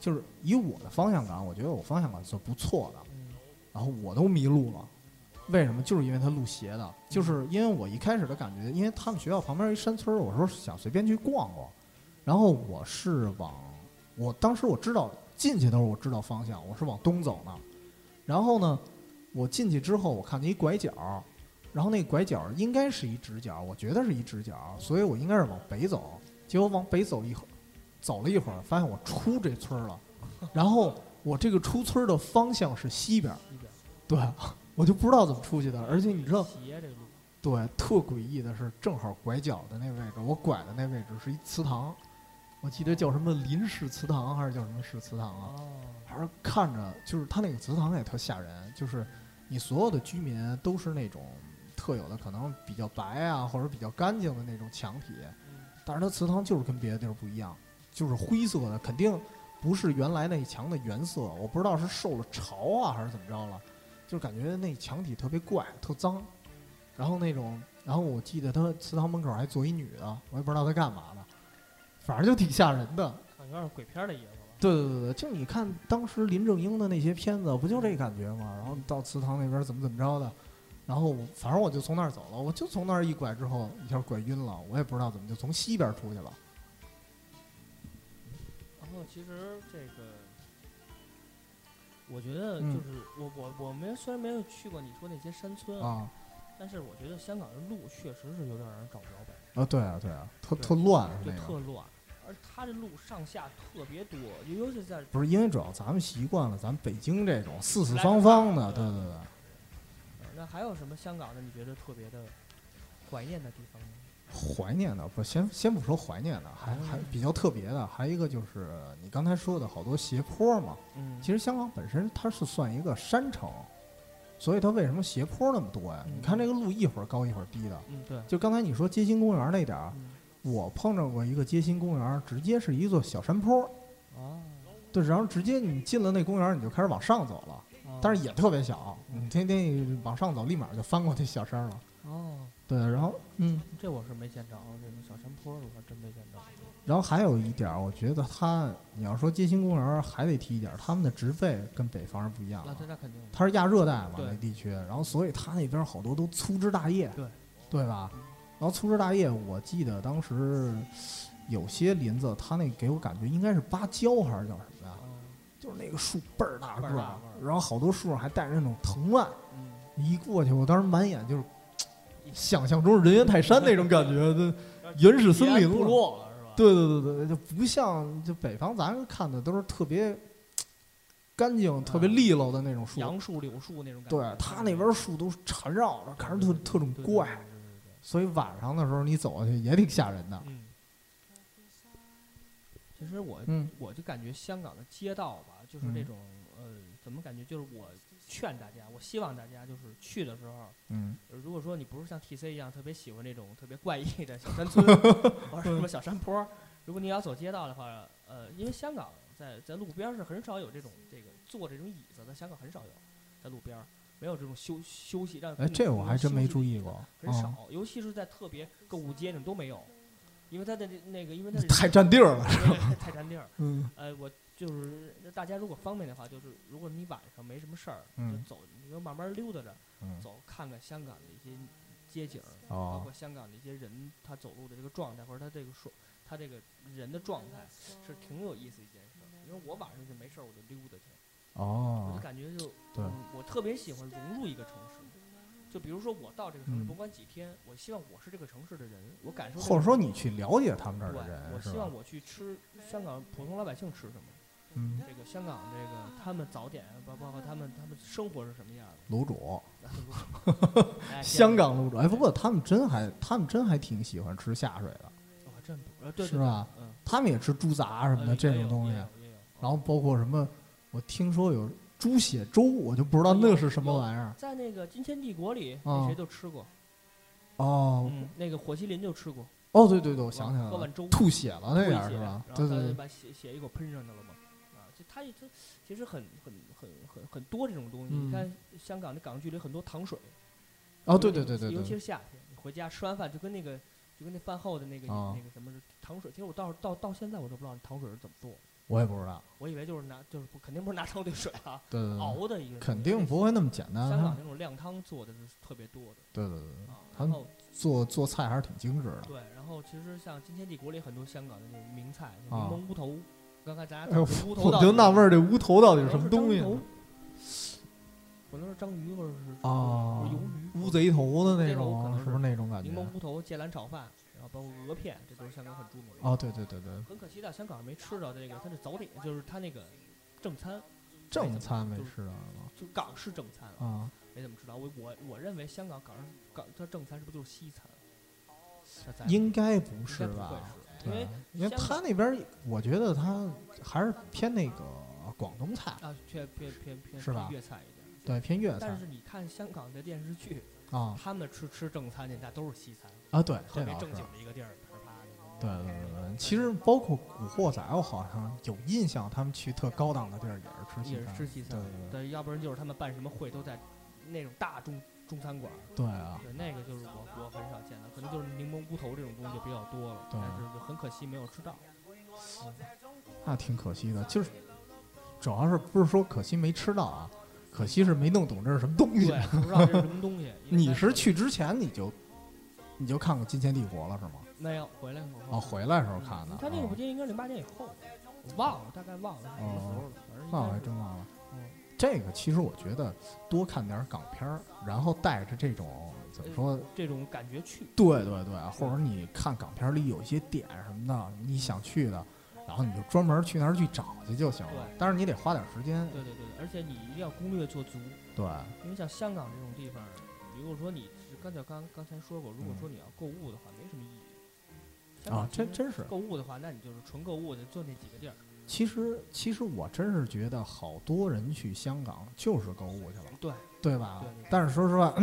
就是以我的方向感，我觉得我方向感是不错的。然后我都迷路了，为什么？就是因为它路斜的。就是因为我一开始的感觉，因为他们学校旁边一山村，我说想随便去逛逛。然后我是往，我当时我知道进去的时候我知道方向，我是往东走呢。然后呢，我进去之后我看见一拐角，然后那拐角应该是一直角，我觉得是一直角，所以我应该是往北走。结果往北走一会儿。走了一会儿，发现我出这村了，然后我这个出村的方向是西边，对，我就不知道怎么出去的。而且你知道，对，特诡异的是，正好拐角的那位置，我拐的那位置是一祠堂，我记得叫什么林氏祠堂还是叫什么氏祠堂啊？还是看着就是他那个祠堂也特吓人，就是你所有的居民都是那种特有的，可能比较白啊或者比较干净的那种墙体，但是它祠堂就是跟别的地儿不一样。就是灰色的，肯定不是原来那墙的原色。我不知道是受了潮啊，还是怎么着了，就感觉那墙体特别怪，特脏。然后那种，然后我记得他祠堂门口还坐一女的，我也不知道她干嘛的，反正就挺吓人的。有点鬼片的意思吧？对对对对，就你看当时林正英的那些片子，不就这感觉吗？然后到祠堂那边怎么怎么着的，然后反正我就从那儿走了，我就从那儿一拐之后，一下拐晕了，我也不知道怎么就从西边出去了。然后其实这个，我觉得就是我我我没虽然没有去过你说那些山村啊，但是我觉得香港的路确实是有点让人找不着北啊。对啊对啊，特特乱，对特乱，而它这路上下特别多，尤其在不是因为主要咱们习惯了咱们北京这种四四方方的，对对对。那还有什么香港的你觉得特别的怀念的地方呢？怀念的不先先不说怀念的，还还比较特别的，还一个就是你刚才说的好多斜坡嘛。嗯，其实香港本身它是算一个山城，所以它为什么斜坡那么多呀？你看这个路一会儿高一会儿低的。嗯，对。就刚才你说街心公园那点儿，我碰着过一个街心公园，直接是一座小山坡。哦。对，然后直接你进了那公园，你就开始往上走了，但是也特别小，你天天往上走，立马就翻过那小山了。哦。对，然后嗯，这我是没见着，这种小山坡我还真没见着。然后还有一点，我觉得它，你要说街心公园，还得提一点，他们的植被跟北方是不一样的。那肯定。它是亚热带嘛，那地区，然后所以它那边好多都粗枝大叶，对，对吧？然后粗枝大叶，我记得当时有些林子，它那给我感觉应该是芭蕉还是叫什么呀？就是那个树倍儿大个儿，然后好多树上还带着那种藤蔓，一过去，我当时满眼就是。想象中人猿泰山那种感觉的 原始森林部落？对对对对，就不像就北方咱看的都是特别干净、特别利落的那种树，杨树、柳树那种感觉。对它那边树都缠绕着，看着特特种怪，所以晚上的时候你走过去也挺吓人的。其实我我就感觉香港的街道吧，就是那种呃，怎么感觉就是我。劝大家，我希望大家就是去的时候，嗯，如果说你不是像 T C 一样特别喜欢那种特别怪异的小山村 或者什么小山坡，如果你要走街道的话，呃，因为香港在在路边是很少有这种这个坐这种椅子的，香港很少有，在路边没有这种休休息让。哎，这我还真没注意过，很少，尤其是在特别购物街那都没有，因为它的那个，因为它 太占地儿了，太占地儿。嗯，呃，我。就是大家如果方便的话，就是如果你晚上没什么事儿，就走，你就慢慢溜达着，走看看香港的一些街景，包括香港的一些人他走路的这个状态，或者他这个说他这个人的状态，是挺有意思一件事。因为我晚上就没事儿，我就溜达去，我就感觉就，我特别喜欢融入一个城市。就比如说我到这个城市，甭管几天，我希望我是这个城市的人，我感受。或者说你去了解他们这儿的人，我希望我去吃香港普通老百姓吃什么。嗯，这个香港这个他们早点，包包括他们他们生活是什么样的？卤煮，香港卤煮。哎，不过他们真还他们真还挺喜欢吃下水的。哦，真不，是吧？他们也吃猪杂什么的这种东西，然后包括什么，我听说有猪血粥，我就不知道那是什么玩意儿。在那个金钱帝国里，那谁都吃过。哦，那个火麒麟就吃过。哦，对对对，我想起来了，喝碗粥吐血了那样是吧？对对对，把血血一口喷上去了嘛。啊，就它它其实很很很很很多这种东西。你看香港的港剧里很多糖水。哦，对对对对，尤其是夏天，你回家吃完饭就跟那个就跟那饭后的那个那个什么糖水。其实我到到到现在我都不知道糖水是怎么做。我也不知道，我以为就是拿就是不肯定不是拿汤兑水啊，对对对，熬的一个，肯定不会那么简单。香港那种靓汤做的是特别多的。对对对，然后做做菜还是挺精致的。对，然后其实像金天地国里很多香港的那种名菜，柠檬乌头。刚才咱俩乌头，我就纳闷这乌头到底是什么东西？可能是章鱼或者是啊，鱿鱼、乌贼头的那种，是不是那种感觉？柠檬乌头、芥兰炒饭。包括鹅片，这都是香港很著名的。哦，对对对对。很可惜的，香港没吃到这个，它的早点就是它那个正餐。正餐没吃到吗？就港式正餐啊，没怎么吃到。我我我认为香港港港它正餐是不是就是西餐？应该不是吧？因为因为他那边，我觉得他还是偏那个广东菜啊，偏偏偏偏是吧？粤菜一点。对，偏粤菜。但是你看香港的电视剧。啊，他们吃吃正餐去，那都是西餐啊，对，特别正经的一个地儿，啪啪的。对对对对，其实包括《古惑仔》，我好像有印象，他们去特高档的地儿也是吃西餐，也是吃西餐。对对对，要不然就是他们办什么会都在那种大中中餐馆。对啊，对那个就是我我很少见的，可能就是柠檬乌头这种东西就比较多了，但是就很可惜没有吃到。那挺可惜的，就是主要是不是说可惜没吃到啊？可惜是没弄懂这是什么东西，不知道这是什么东西。你是去之前你就你就看过《金钱帝国》了是吗？没有，回来时候。哦，回来时候看的。他那个不记得应该零八年以后，我忘了，大概忘了什么时候了。那我还真忘了。这个其实我觉得多看点港片儿，然后带着这种怎么说这种感觉去。对对对，或者你看港片里有一些点什么的，你想去的。然后你就专门去那儿去找去就行了，但是你得花点时间。对对对，而且你一定要攻略做足。对，因为像香港这种地方，如果说你刚才刚刚才说过，如果说你要购物的话，没什么意义。啊，真真是购物的话，那你就是纯购物的，就那几个地儿。其实其实我真是觉得好多人去香港就是购物去了，对对吧？但是说实话，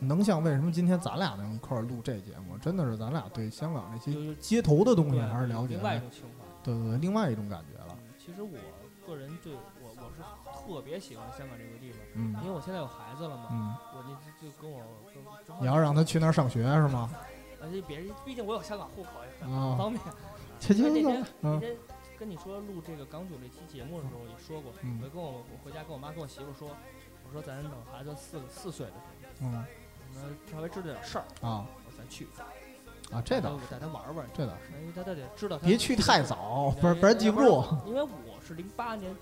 能像为什么今天咱俩能一块儿录这节目，真的是咱俩对香港那些街头的东西还是了解。另外一种情怀。对对对，另外一种感觉了。其实我个人对我我是特别喜欢香港这个地方，嗯，因为我现在有孩子了嘛，嗯，我那就跟我跟，你要让他去那儿上学是吗？而且别人毕竟我有香港户口也很方便。那天那天跟你说录这个港囧这期节目的时候也说过，我跟我我回家跟我妈跟我媳妇说，我说咱等孩子四四岁的时候，嗯，我们稍微知道点事儿啊，我咱去。啊，这倒带他玩玩，这倒是，因为他得知道。别去太早，不然不然记不住。因为我是零八年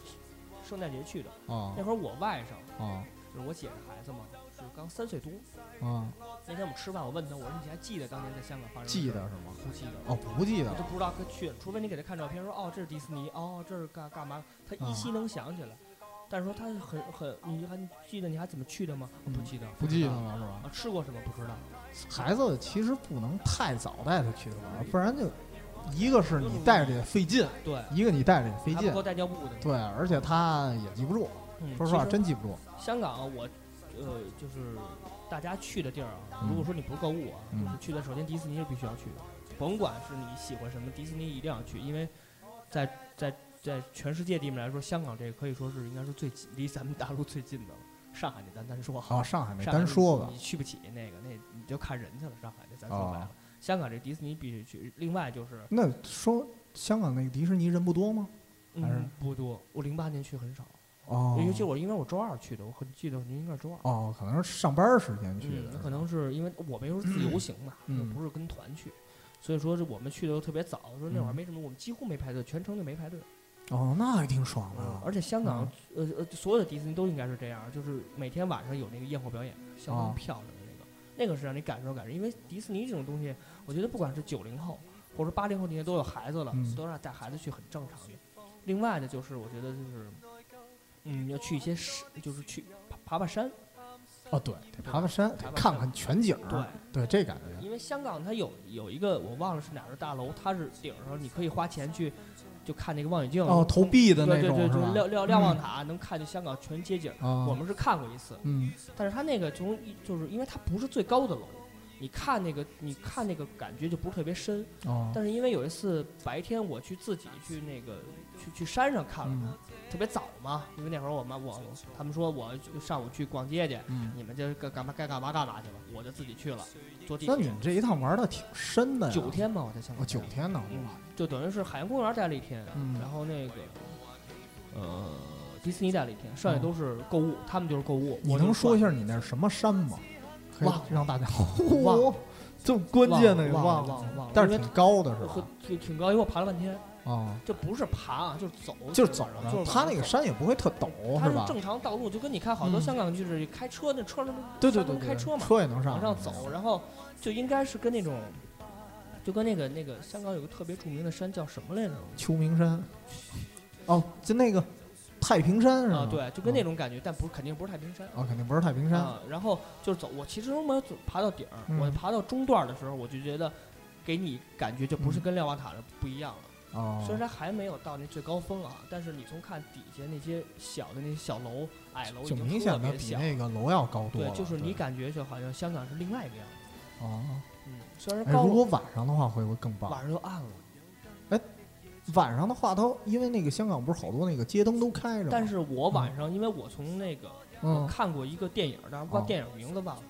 圣诞节去的，那会儿我外甥啊，就是我姐的孩子嘛，是刚三岁多啊。那天我们吃饭，我问他，我说你还记得当年在香港发生？记得是吗？不记得。哦，不记得。就不知道他去，除非你给他看照片，说哦这是迪士尼，哦这是干干嘛，他依稀能想起来。但是说他很很，你还记得你还怎么去的吗？不记得，不记得了是吧？啊，吃过什么不知道。孩子其实不能太早带他去玩，不然就一个是你带着也费劲，对，一个你带着也费劲，不够带尿布的，对，而且他也记不住。说实话，真记不住。香港，我呃，就是大家去的地儿啊，如果说你不购物啊，就是去的，首先迪士尼是必须要去的，甭管是你喜欢什么，迪士尼一定要去，因为在在。在全世界地面来说，香港这个可以说是应该是最离咱们大陆最近的。上海那咱单说好，上海那单说吧？你去不起那个，那你就看人去了。上海那咱说白了，香港这迪士尼必须去。另外就是那说香港那个迪士尼人不多吗？嗯，不多。我零八年去很少。哦，尤其我因为我周二去的，我很记得您应该是周二。哦，可能是上班时间去的。可能是因为我们又是自由行嘛，又不是跟团去，所以说是我们去的又特别早，说那会儿没什么，我们几乎没排队，全程就没排队。哦，那还挺爽的。而且香港，呃呃，所有的迪士尼都应该是这样，就是每天晚上有那个焰火表演，相当漂亮的那个，那个是让你感受感受。因为迪士尼这种东西，我觉得不管是九零后或者八零后那些都有孩子了，都让带孩子去很正常的。另外呢就是我觉得就是，嗯，要去一些山，就是去爬爬爬山。哦，对，爬爬山，看看全景。对对，这感觉因。为香港它有有一个我忘了是哪个大楼，它是顶上你可以花钱去就看那个望远镜。哦，投币的那种对对对？瞭瞭瞭望塔能看见香港全街景。我们是看过一次，嗯，但是它那个从就是因为它不是最高的楼。你看那个，你看那个感觉就不是特别深，但是因为有一次白天我去自己去那个去去山上看了，特别早嘛，因为那会儿我们我他们说我上午去逛街去，你们就干干嘛该干嘛干嘛去了，我就自己去了，坐地铁。那你们这一趟玩的挺深的呀，九天吧，我在香港。九天呢，就等于是海洋公园待了一天，然后那个呃迪士尼待了一天，剩下都是购物，他们就是购物。你能说一下你那是什么山吗？忘让大家 忘，这么关键的忘忘忘忘，但是挺高的是吧？挺挺高，因为我爬了半天啊，这不是爬，就是走，就是走就是他那个山也不会特陡，是吧？正常道路就跟你看好多香港就是开车那车那对对对开车嘛，车也能上往上走，然后就应该是跟那种，就跟那个那个香港有个特别著名的山叫什么来着？秋名山。哦，就那个。太平山是吧？啊，对，就跟那种感觉，但不是肯定不是太平山哦，肯定不是太平山。然后就是走，我其实没有爬到顶儿，我爬到中段的时候，我就觉得给你感觉就不是跟瞭瓦塔的不一样了。哦，虽然还没有到那最高峰啊，但是你从看底下那些小的那些小楼、矮楼，就明显的比那个楼要高多了。对，就是你感觉就好像香港是另外一个样子。哦，嗯，虽然高，如果晚上的话会不会更棒？晚上就暗了。哎晚上的话，它因为那个香港不是好多那个街灯都开着。但是我晚上，因为我从那个我看过一个电影，但是不知道电影名字忘了。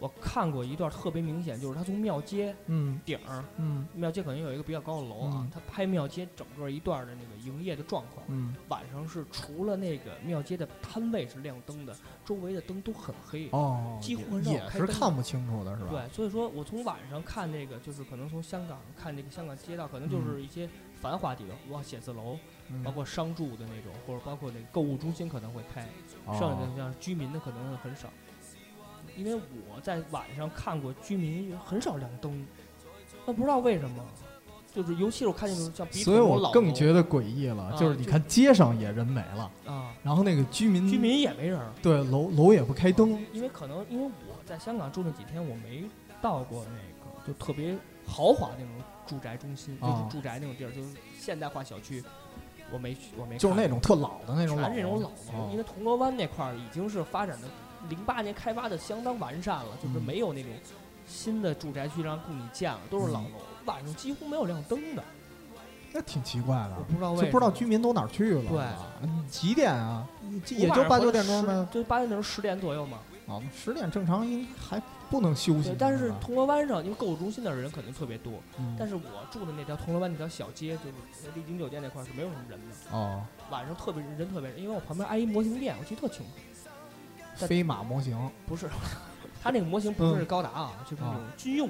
我看过一段特别明显，就是他从庙街顶儿，庙街可能有一个比较高的楼啊，他拍庙街整个一段的那个营业的状况。晚上是除了那个庙街的摊位是亮灯的，周围的灯都很黑，几乎很少也是看不清楚的是吧？对，所以说我从晚上看那个，就是可能从香港看这个香港街道，可能就是一些。繁华地段，哇，写字楼，包括商住的那种，或者包括那个购物中心可能会开，剩下的像居民的可能很少。因为我在晚上看过居民很少亮灯，那不知道为什么，就是尤其是我看见那种像所以我更觉得诡异了，就是你看街上也人没了啊，然后那个居民居民也没人，对，楼楼也不开灯，因为可能因为我在香港住那几天，我没到过那个就特别豪华那种。住宅中心就是住宅那种地儿，就是现代化小区，我没去，我没。就是那种特老的那种，全是那种老楼。因为铜锣湾那块儿已经是发展的零八年开发的相当完善了，就是没有那种新的住宅区让供你建了，都是老楼，晚上几乎没有亮灯的。那挺奇怪的，我不知道为就不知道居民都哪儿去了。对，几点啊？也就八九点钟呗，就八九点钟十点左右嘛。啊，十点正常应还。不能休息，但是铜锣湾上，因为购物中心的人肯定特别多。但是我住的那条铜锣湾那条小街，就是丽晶酒店那块是没有什么人的。哦，晚上特别人特别，因为我旁边挨一模型店，我记得特清楚。飞马模型不是，他那个模型不是高达啊，就是那种军用。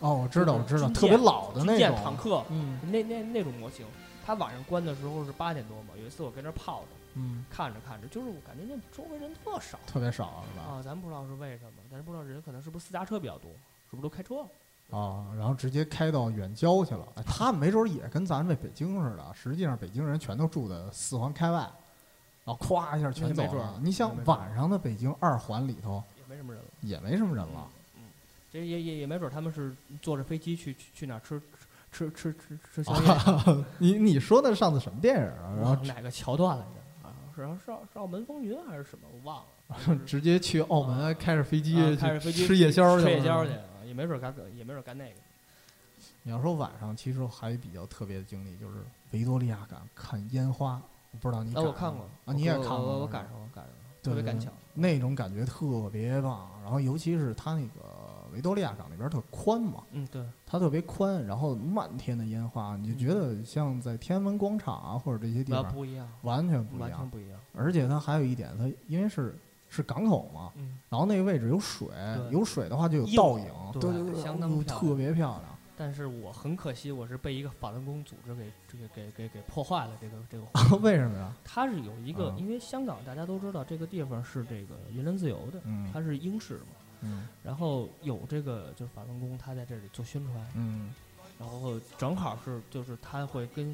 哦，我知道，我知道，特别老的那种坦克，嗯，那那那种模型。他晚上关的时候是八点多嘛，有一次我跟那泡着。嗯，看着看着，就是我感觉那周围人特少，特别少，是吧？啊，咱不知道是为什么，但是不知道人可能是不是私家车比较多，是不是都开车了？啊，然后直接开到远郊去了。他们没准也跟咱这北京似的，实际上北京人全都住在四环开外，然后咵一下全走了。你想晚上的北京二环里头也没什么人了，也没什么人了。嗯，这也也也没准他们是坐着飞机去去去哪吃吃吃吃吃宵夜。你你说的上次什么电影啊？然后哪个桥段来着？然后是是澳门风云还是什么？我忘了。直接去澳门，开着飞机，开着飞机吃夜宵去。吃夜宵去，也没准干，也没准干那个。你要说晚上，其实还比较特别的经历，就是维多利亚港看烟花。不知道你？我看过啊，你也看过？我赶上我，赶上了，特别赶巧。那种感觉特别棒。然后，尤其是它那个。维多利亚港那边特宽嘛，嗯，对，它特别宽，然后漫天的烟花，你就觉得像在天安门广场啊或者这些地方不一样，完全不一样，完全不一样。而且它还有一点，它因为是是港口嘛，然后那个位置有水，有水的话就有倒影，对对对，相当特别漂亮。但是我很可惜，我是被一个法轮功组织给这个给给给破坏了这个这个。为什么呀？它是有一个，因为香港大家都知道这个地方是这个言论自由的，它是英式嘛。嗯，然后有这个就是法轮功，他在这里做宣传，嗯，然后正好是就是他会跟，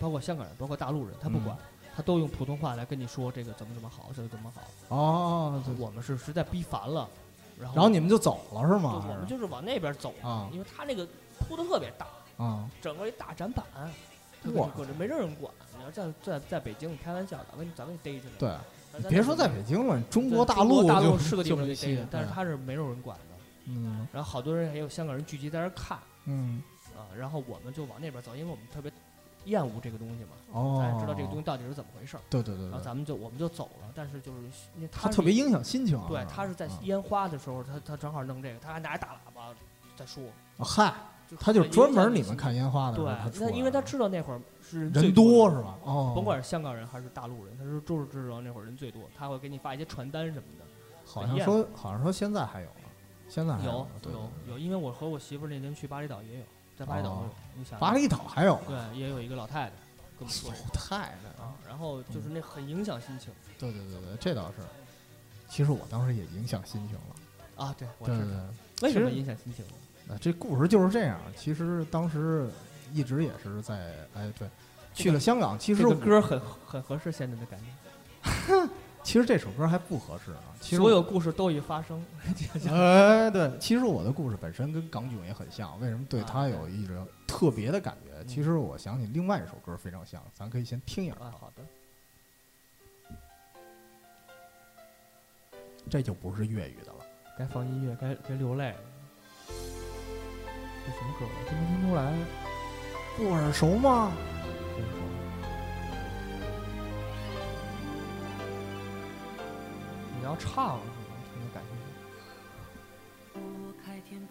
包括香港人，包括大陆人，他不管，他都用普通话来跟你说这个怎么怎么好，这个怎么好。哦，我们是实在逼烦了，然后然后你们就走了是吗？我们就是往那边走啊，因为他那个铺的特别大啊，整个一大展板，哇，搁这没人管。你要在在在北京，你开玩笑，咱们咱们逮起来。对，别说在北京了，中国大陆大陆是个地方就逮的，但是他是没有人管的。嗯，然后好多人也有香港人聚集在那看，嗯，啊，然后我们就往那边走，因为我们特别厌恶这个东西嘛，哦，咱也知道这个东西到底是怎么回事儿。对对对。然后咱们就我们就走了，但是就是因为他特别影响心情。对，他是在烟花的时候，他他正好弄这个，他还拿着大喇叭在说。嗨，他就专门你们看烟花的。对，他因为他知道那会儿是人多是吧？哦，甭管是香港人还是大陆人，他说就是知道那会儿人最多，他会给你发一些传单什么的。好像说好像说现在还有。现在有有有，因为我和我媳妇那天去巴厘岛也有，在巴厘岛有，你想巴厘岛还有对，也有一个老太太，跟老太太啊，然后就是那很影响心情。对对对对，这倒是。其实我当时也影响心情了啊，对，我知道，为什么影响心情？啊，这故事就是这样。其实当时一直也是在哎，对，去了香港。其实这个歌很很合适现在的感觉。其实这首歌还不合适呢。其实所有故事都已发生。哎，对，其实我的故事本身跟港囧也很像。为什么对它有一种特别的感觉？其实我想起另外一首歌非常像，咱可以先听一下。啊，好的。这就不是粤语的了。该放音乐，该该流泪了。这什么歌？我真没听出来。不耳熟吗？你要唱是吗？听着感觉。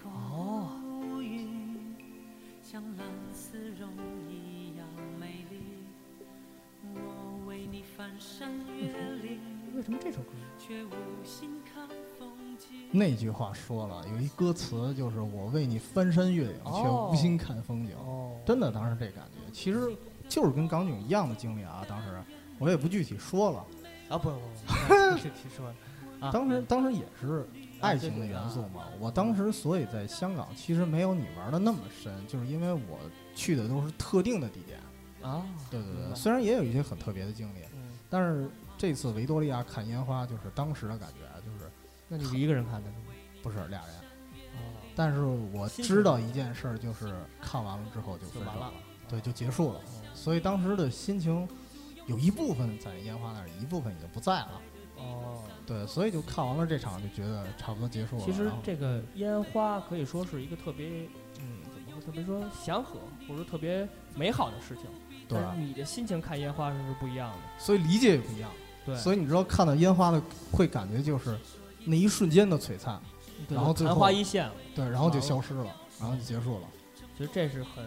哦。为什么这首歌？那句话说了，有一歌词就是“我为你翻山越岭，却无心看风景”。哦，真的当时这感觉，其实就是跟港囧一样的经历啊。当时我也不具体说了。啊不不不，具体说。当时当时也是爱情的元素嘛。我当时所以在香港其实没有你玩的那么深，就是因为我去的都是特定的地点。啊，对对对，虽然也有一些很特别的经历，但是这次维多利亚看烟花，就是当时的感觉。那你是一个人看的？不是俩人。哦但是我知道一件事，就是看完了之后就分完了，对，就结束了。所以当时的心情有一部分在烟花那儿，一部分已经不在了。哦。对，所以就看完了这场，就觉得差不多结束了。其实这个烟花可以说是一个特别，嗯，怎么说？特别说祥和，或者说特别美好的事情。对。你的心情看烟花是不一样的，所以理解也不一样。对。所以你知道看到烟花的会感觉就是那一瞬间的璀璨，然后昙花一现了。对，然后就消失了，然后就结束了。其实这是很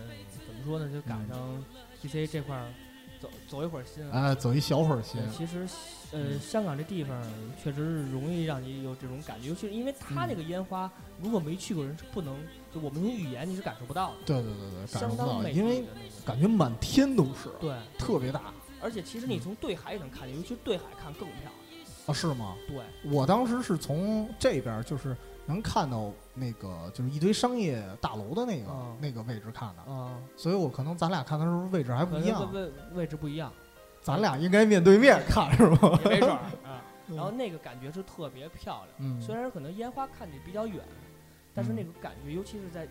怎么说呢？就赶上 PC 这块儿走走一会儿心。哎，走一小会儿心。其实，呃，香港这地方确实是容易让你有这种感觉，尤其是因为它那个烟花，如果没去过人是不能，就我们用语言你是感受不到的。对对对对，感受不到，因为感觉满天都是。对，特别大。而且其实你从对海也能看见，尤其是对海看更漂亮。啊，是吗？对，我当时是从这边就是能看到那个就是一堆商业大楼的那个那个位置看的啊，所以我可能咱俩看的时候位置还不一样，位位置不一样，咱俩应该面对面看是吗？没准儿 啊。然后那个感觉是特别漂亮，嗯，虽然可能烟花看着比较远，但是那个感觉，尤其是在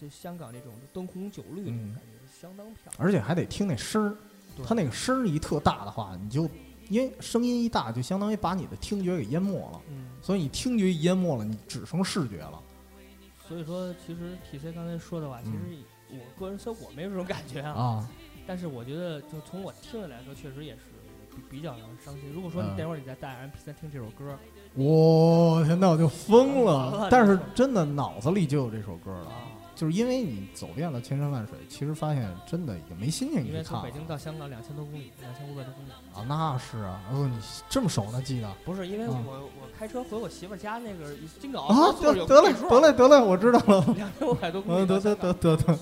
就香港那种灯红酒绿那种感觉，相当漂亮，而且还得听那声儿，它那个声儿一特大的话，你就。因为声音一大，就相当于把你的听觉给淹没了，所以你听觉一淹没了，你只剩视觉了。所以说，其实 T C 刚才说的话，其实我个人说我没有这种感觉啊。但是我觉得，就从我听的来说，确实也是比比较伤心。如果说你待会儿你再带 M P 三听这首歌，我天，那我就疯 了。但是真的脑子里就有这首歌了。就是因为你走遍了千山万水，其实发现真的也没心情去看。因为从北京到香港两千多公里，两千五百多公里啊，那是啊，哦，你这么熟呢，记得？不是，因为我我开车回我媳妇家那个金港啊，得得嘞，得嘞，得嘞，我知道了，两千五百多公里。得得得得得，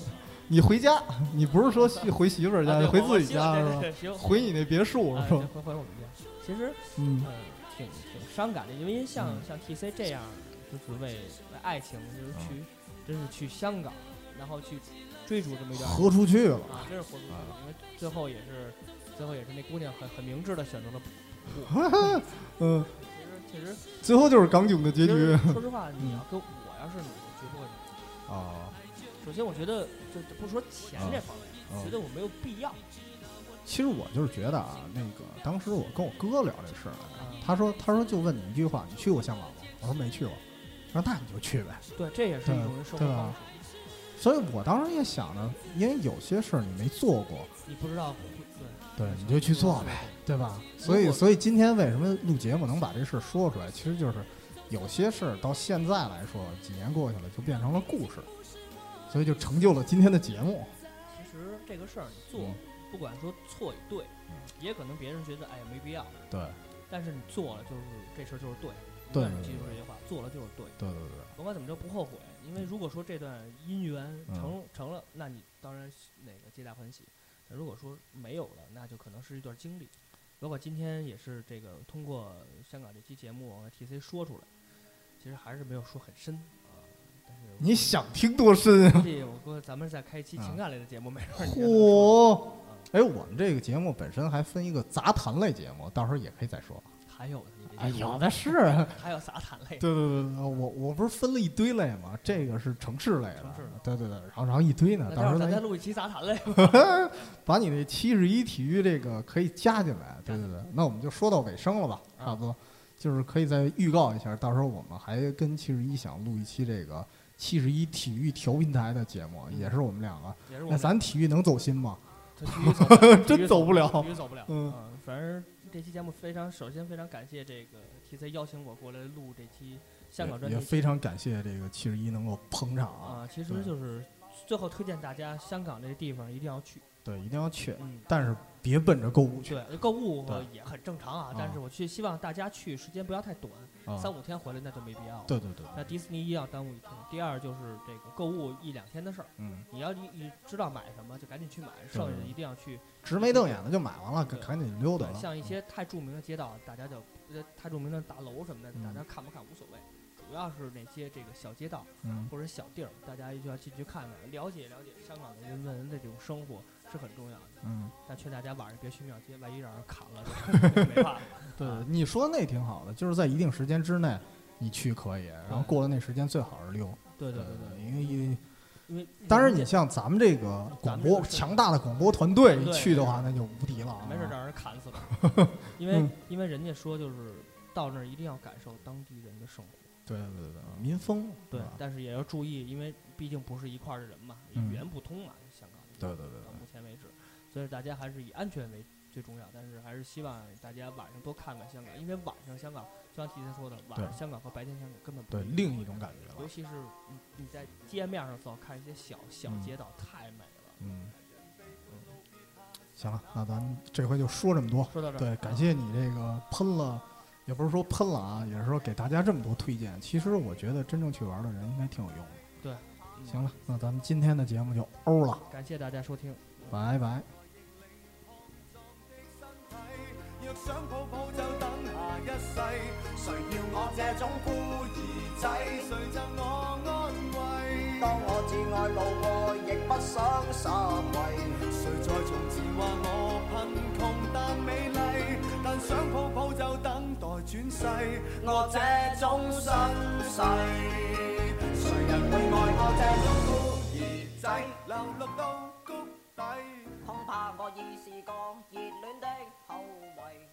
你回家，你不是说回媳妇儿家，回自己家是吧？回你那别墅是吧？回回我们家。其实嗯，挺挺伤感的，因为像像 T C 这样，就是为为爱情，就是去。真是去香港，然后去追逐这么一段，豁出去了啊！真是豁出去了，因为最后也是，最后也是那姑娘很很明智的选择了 不。嗯，确实，最后就是港囧的结局。说实话，你要跟我要是你，我绝不会。啊。首先，我觉得就不说钱这方面，觉得我没有必要。其实我就是觉得啊，那个当时我跟我哥聊这事儿，他说他说就问你一句话，你去过香港吗？我说没去过。那你就去呗。对，这也是一种生活方式。所以我当时也想呢，因为有些事儿你没做过，你不知道。对，你就去做呗，对吧？所以，所以今天为什么录节目能把这事儿说出来？其实就是有些事儿到现在来说，几年过去了就变成了故事，所以就成就了今天的节目。其实这个事儿你做，不管说错与对，也可能别人觉得哎呀没必要。对。但是你做了，就是这事儿就是对。对。记住这句话，做了就是对。对对对。甭管怎么着不后悔，因为如果说这段姻缘成成了，那你当然那个皆大欢喜。如果说没有了，那就可能是一段经历。包括今天也是这个通过香港这期节目，T C 说出来，其实还是没有说很深啊。但是你想听多深啊？我说咱们再开一期情感类的节目，没事儿。嚯！哎，我们这个节目本身还分一个杂谈类节目，到时候也可以再说。还有。哎，有的是，还有杂谈类。对对对对，我我不是分了一堆类吗？这个是城市类的，对对对，然后然后一堆呢，到时候咱再录一期杂谈类，把你那七十一体育这个可以加进来。对对对，那我们就说到尾声了吧，差不多，就是可以再预告一下，到时候我们还跟七十一想录一期这个七十一体育调频台的节目，也是我们两个。那咱体育能走心吗？真走不了，体育走不了。嗯，反正。这期节目非常，首先非常感谢这个 T C 邀请我过来录这期香港专辑，也非常感谢这个七十一能够捧场啊。其实就是最后推荐大家香港这个地方一定要去，对，一定要去，嗯但是别奔着购物去，对，购物也很正常啊。但是我去希望大家去时间不要太短。三五天回来那就没必要了。对对对。那迪士尼一要耽误一天。第二就是这个购物一两天的事儿。嗯。你要你你知道买什么就赶紧去买，剩下的一定要去。直眉瞪眼的就买完了，赶紧溜达了。像一些太著名的街道，大家就太著名的大楼什么的，大家看不看无所谓。主要是那些这个小街道或者小地儿，大家一定要进去看看，了解了解香港的人们的这种生活是很重要的。嗯。但劝大家晚上别去庙街，万一让人砍了就，没办法。对，你说那挺好的，就是在一定时间之内，你去可以，然后过了那时间最好是溜。对对对对，因为因为因为，当然你像咱们这个广播强大的广播团队去的话，那就无敌了。啊没事，让人砍死了。因为因为人家说就是到那儿一定要感受当地人的生活。对对对，民风。对，但是也要注意，因为毕竟不是一块儿的人嘛，语言不通嘛，香港。对对对。所以大家还是以安全为。最重要，但是还是希望大家晚上多看看香港，因为晚上香港就像提前说的，晚上香港和白天香港根本不对另一种感觉了。尤其是你你在街面上走，看一些小小街道，太美了。嗯嗯，行了，那咱这回就说这么多。说到这，对，感谢你这个喷了，也不是说喷了啊，也是说给大家这么多推荐。其实我觉得真正去玩的人应该挺有用的。对，行了，那咱们今天的节目就欧了。感谢大家收听，拜拜。若想抱抱就等下一世谁要我这种孤儿仔？谁赠我安慰？当我至爱路过亦不想失为谁在从前话我贫穷但美丽但想抱抱就等待转世我这种身世谁人会爱我这种孤儿仔？流落到谷底。恐怕我已是个热恋的后遗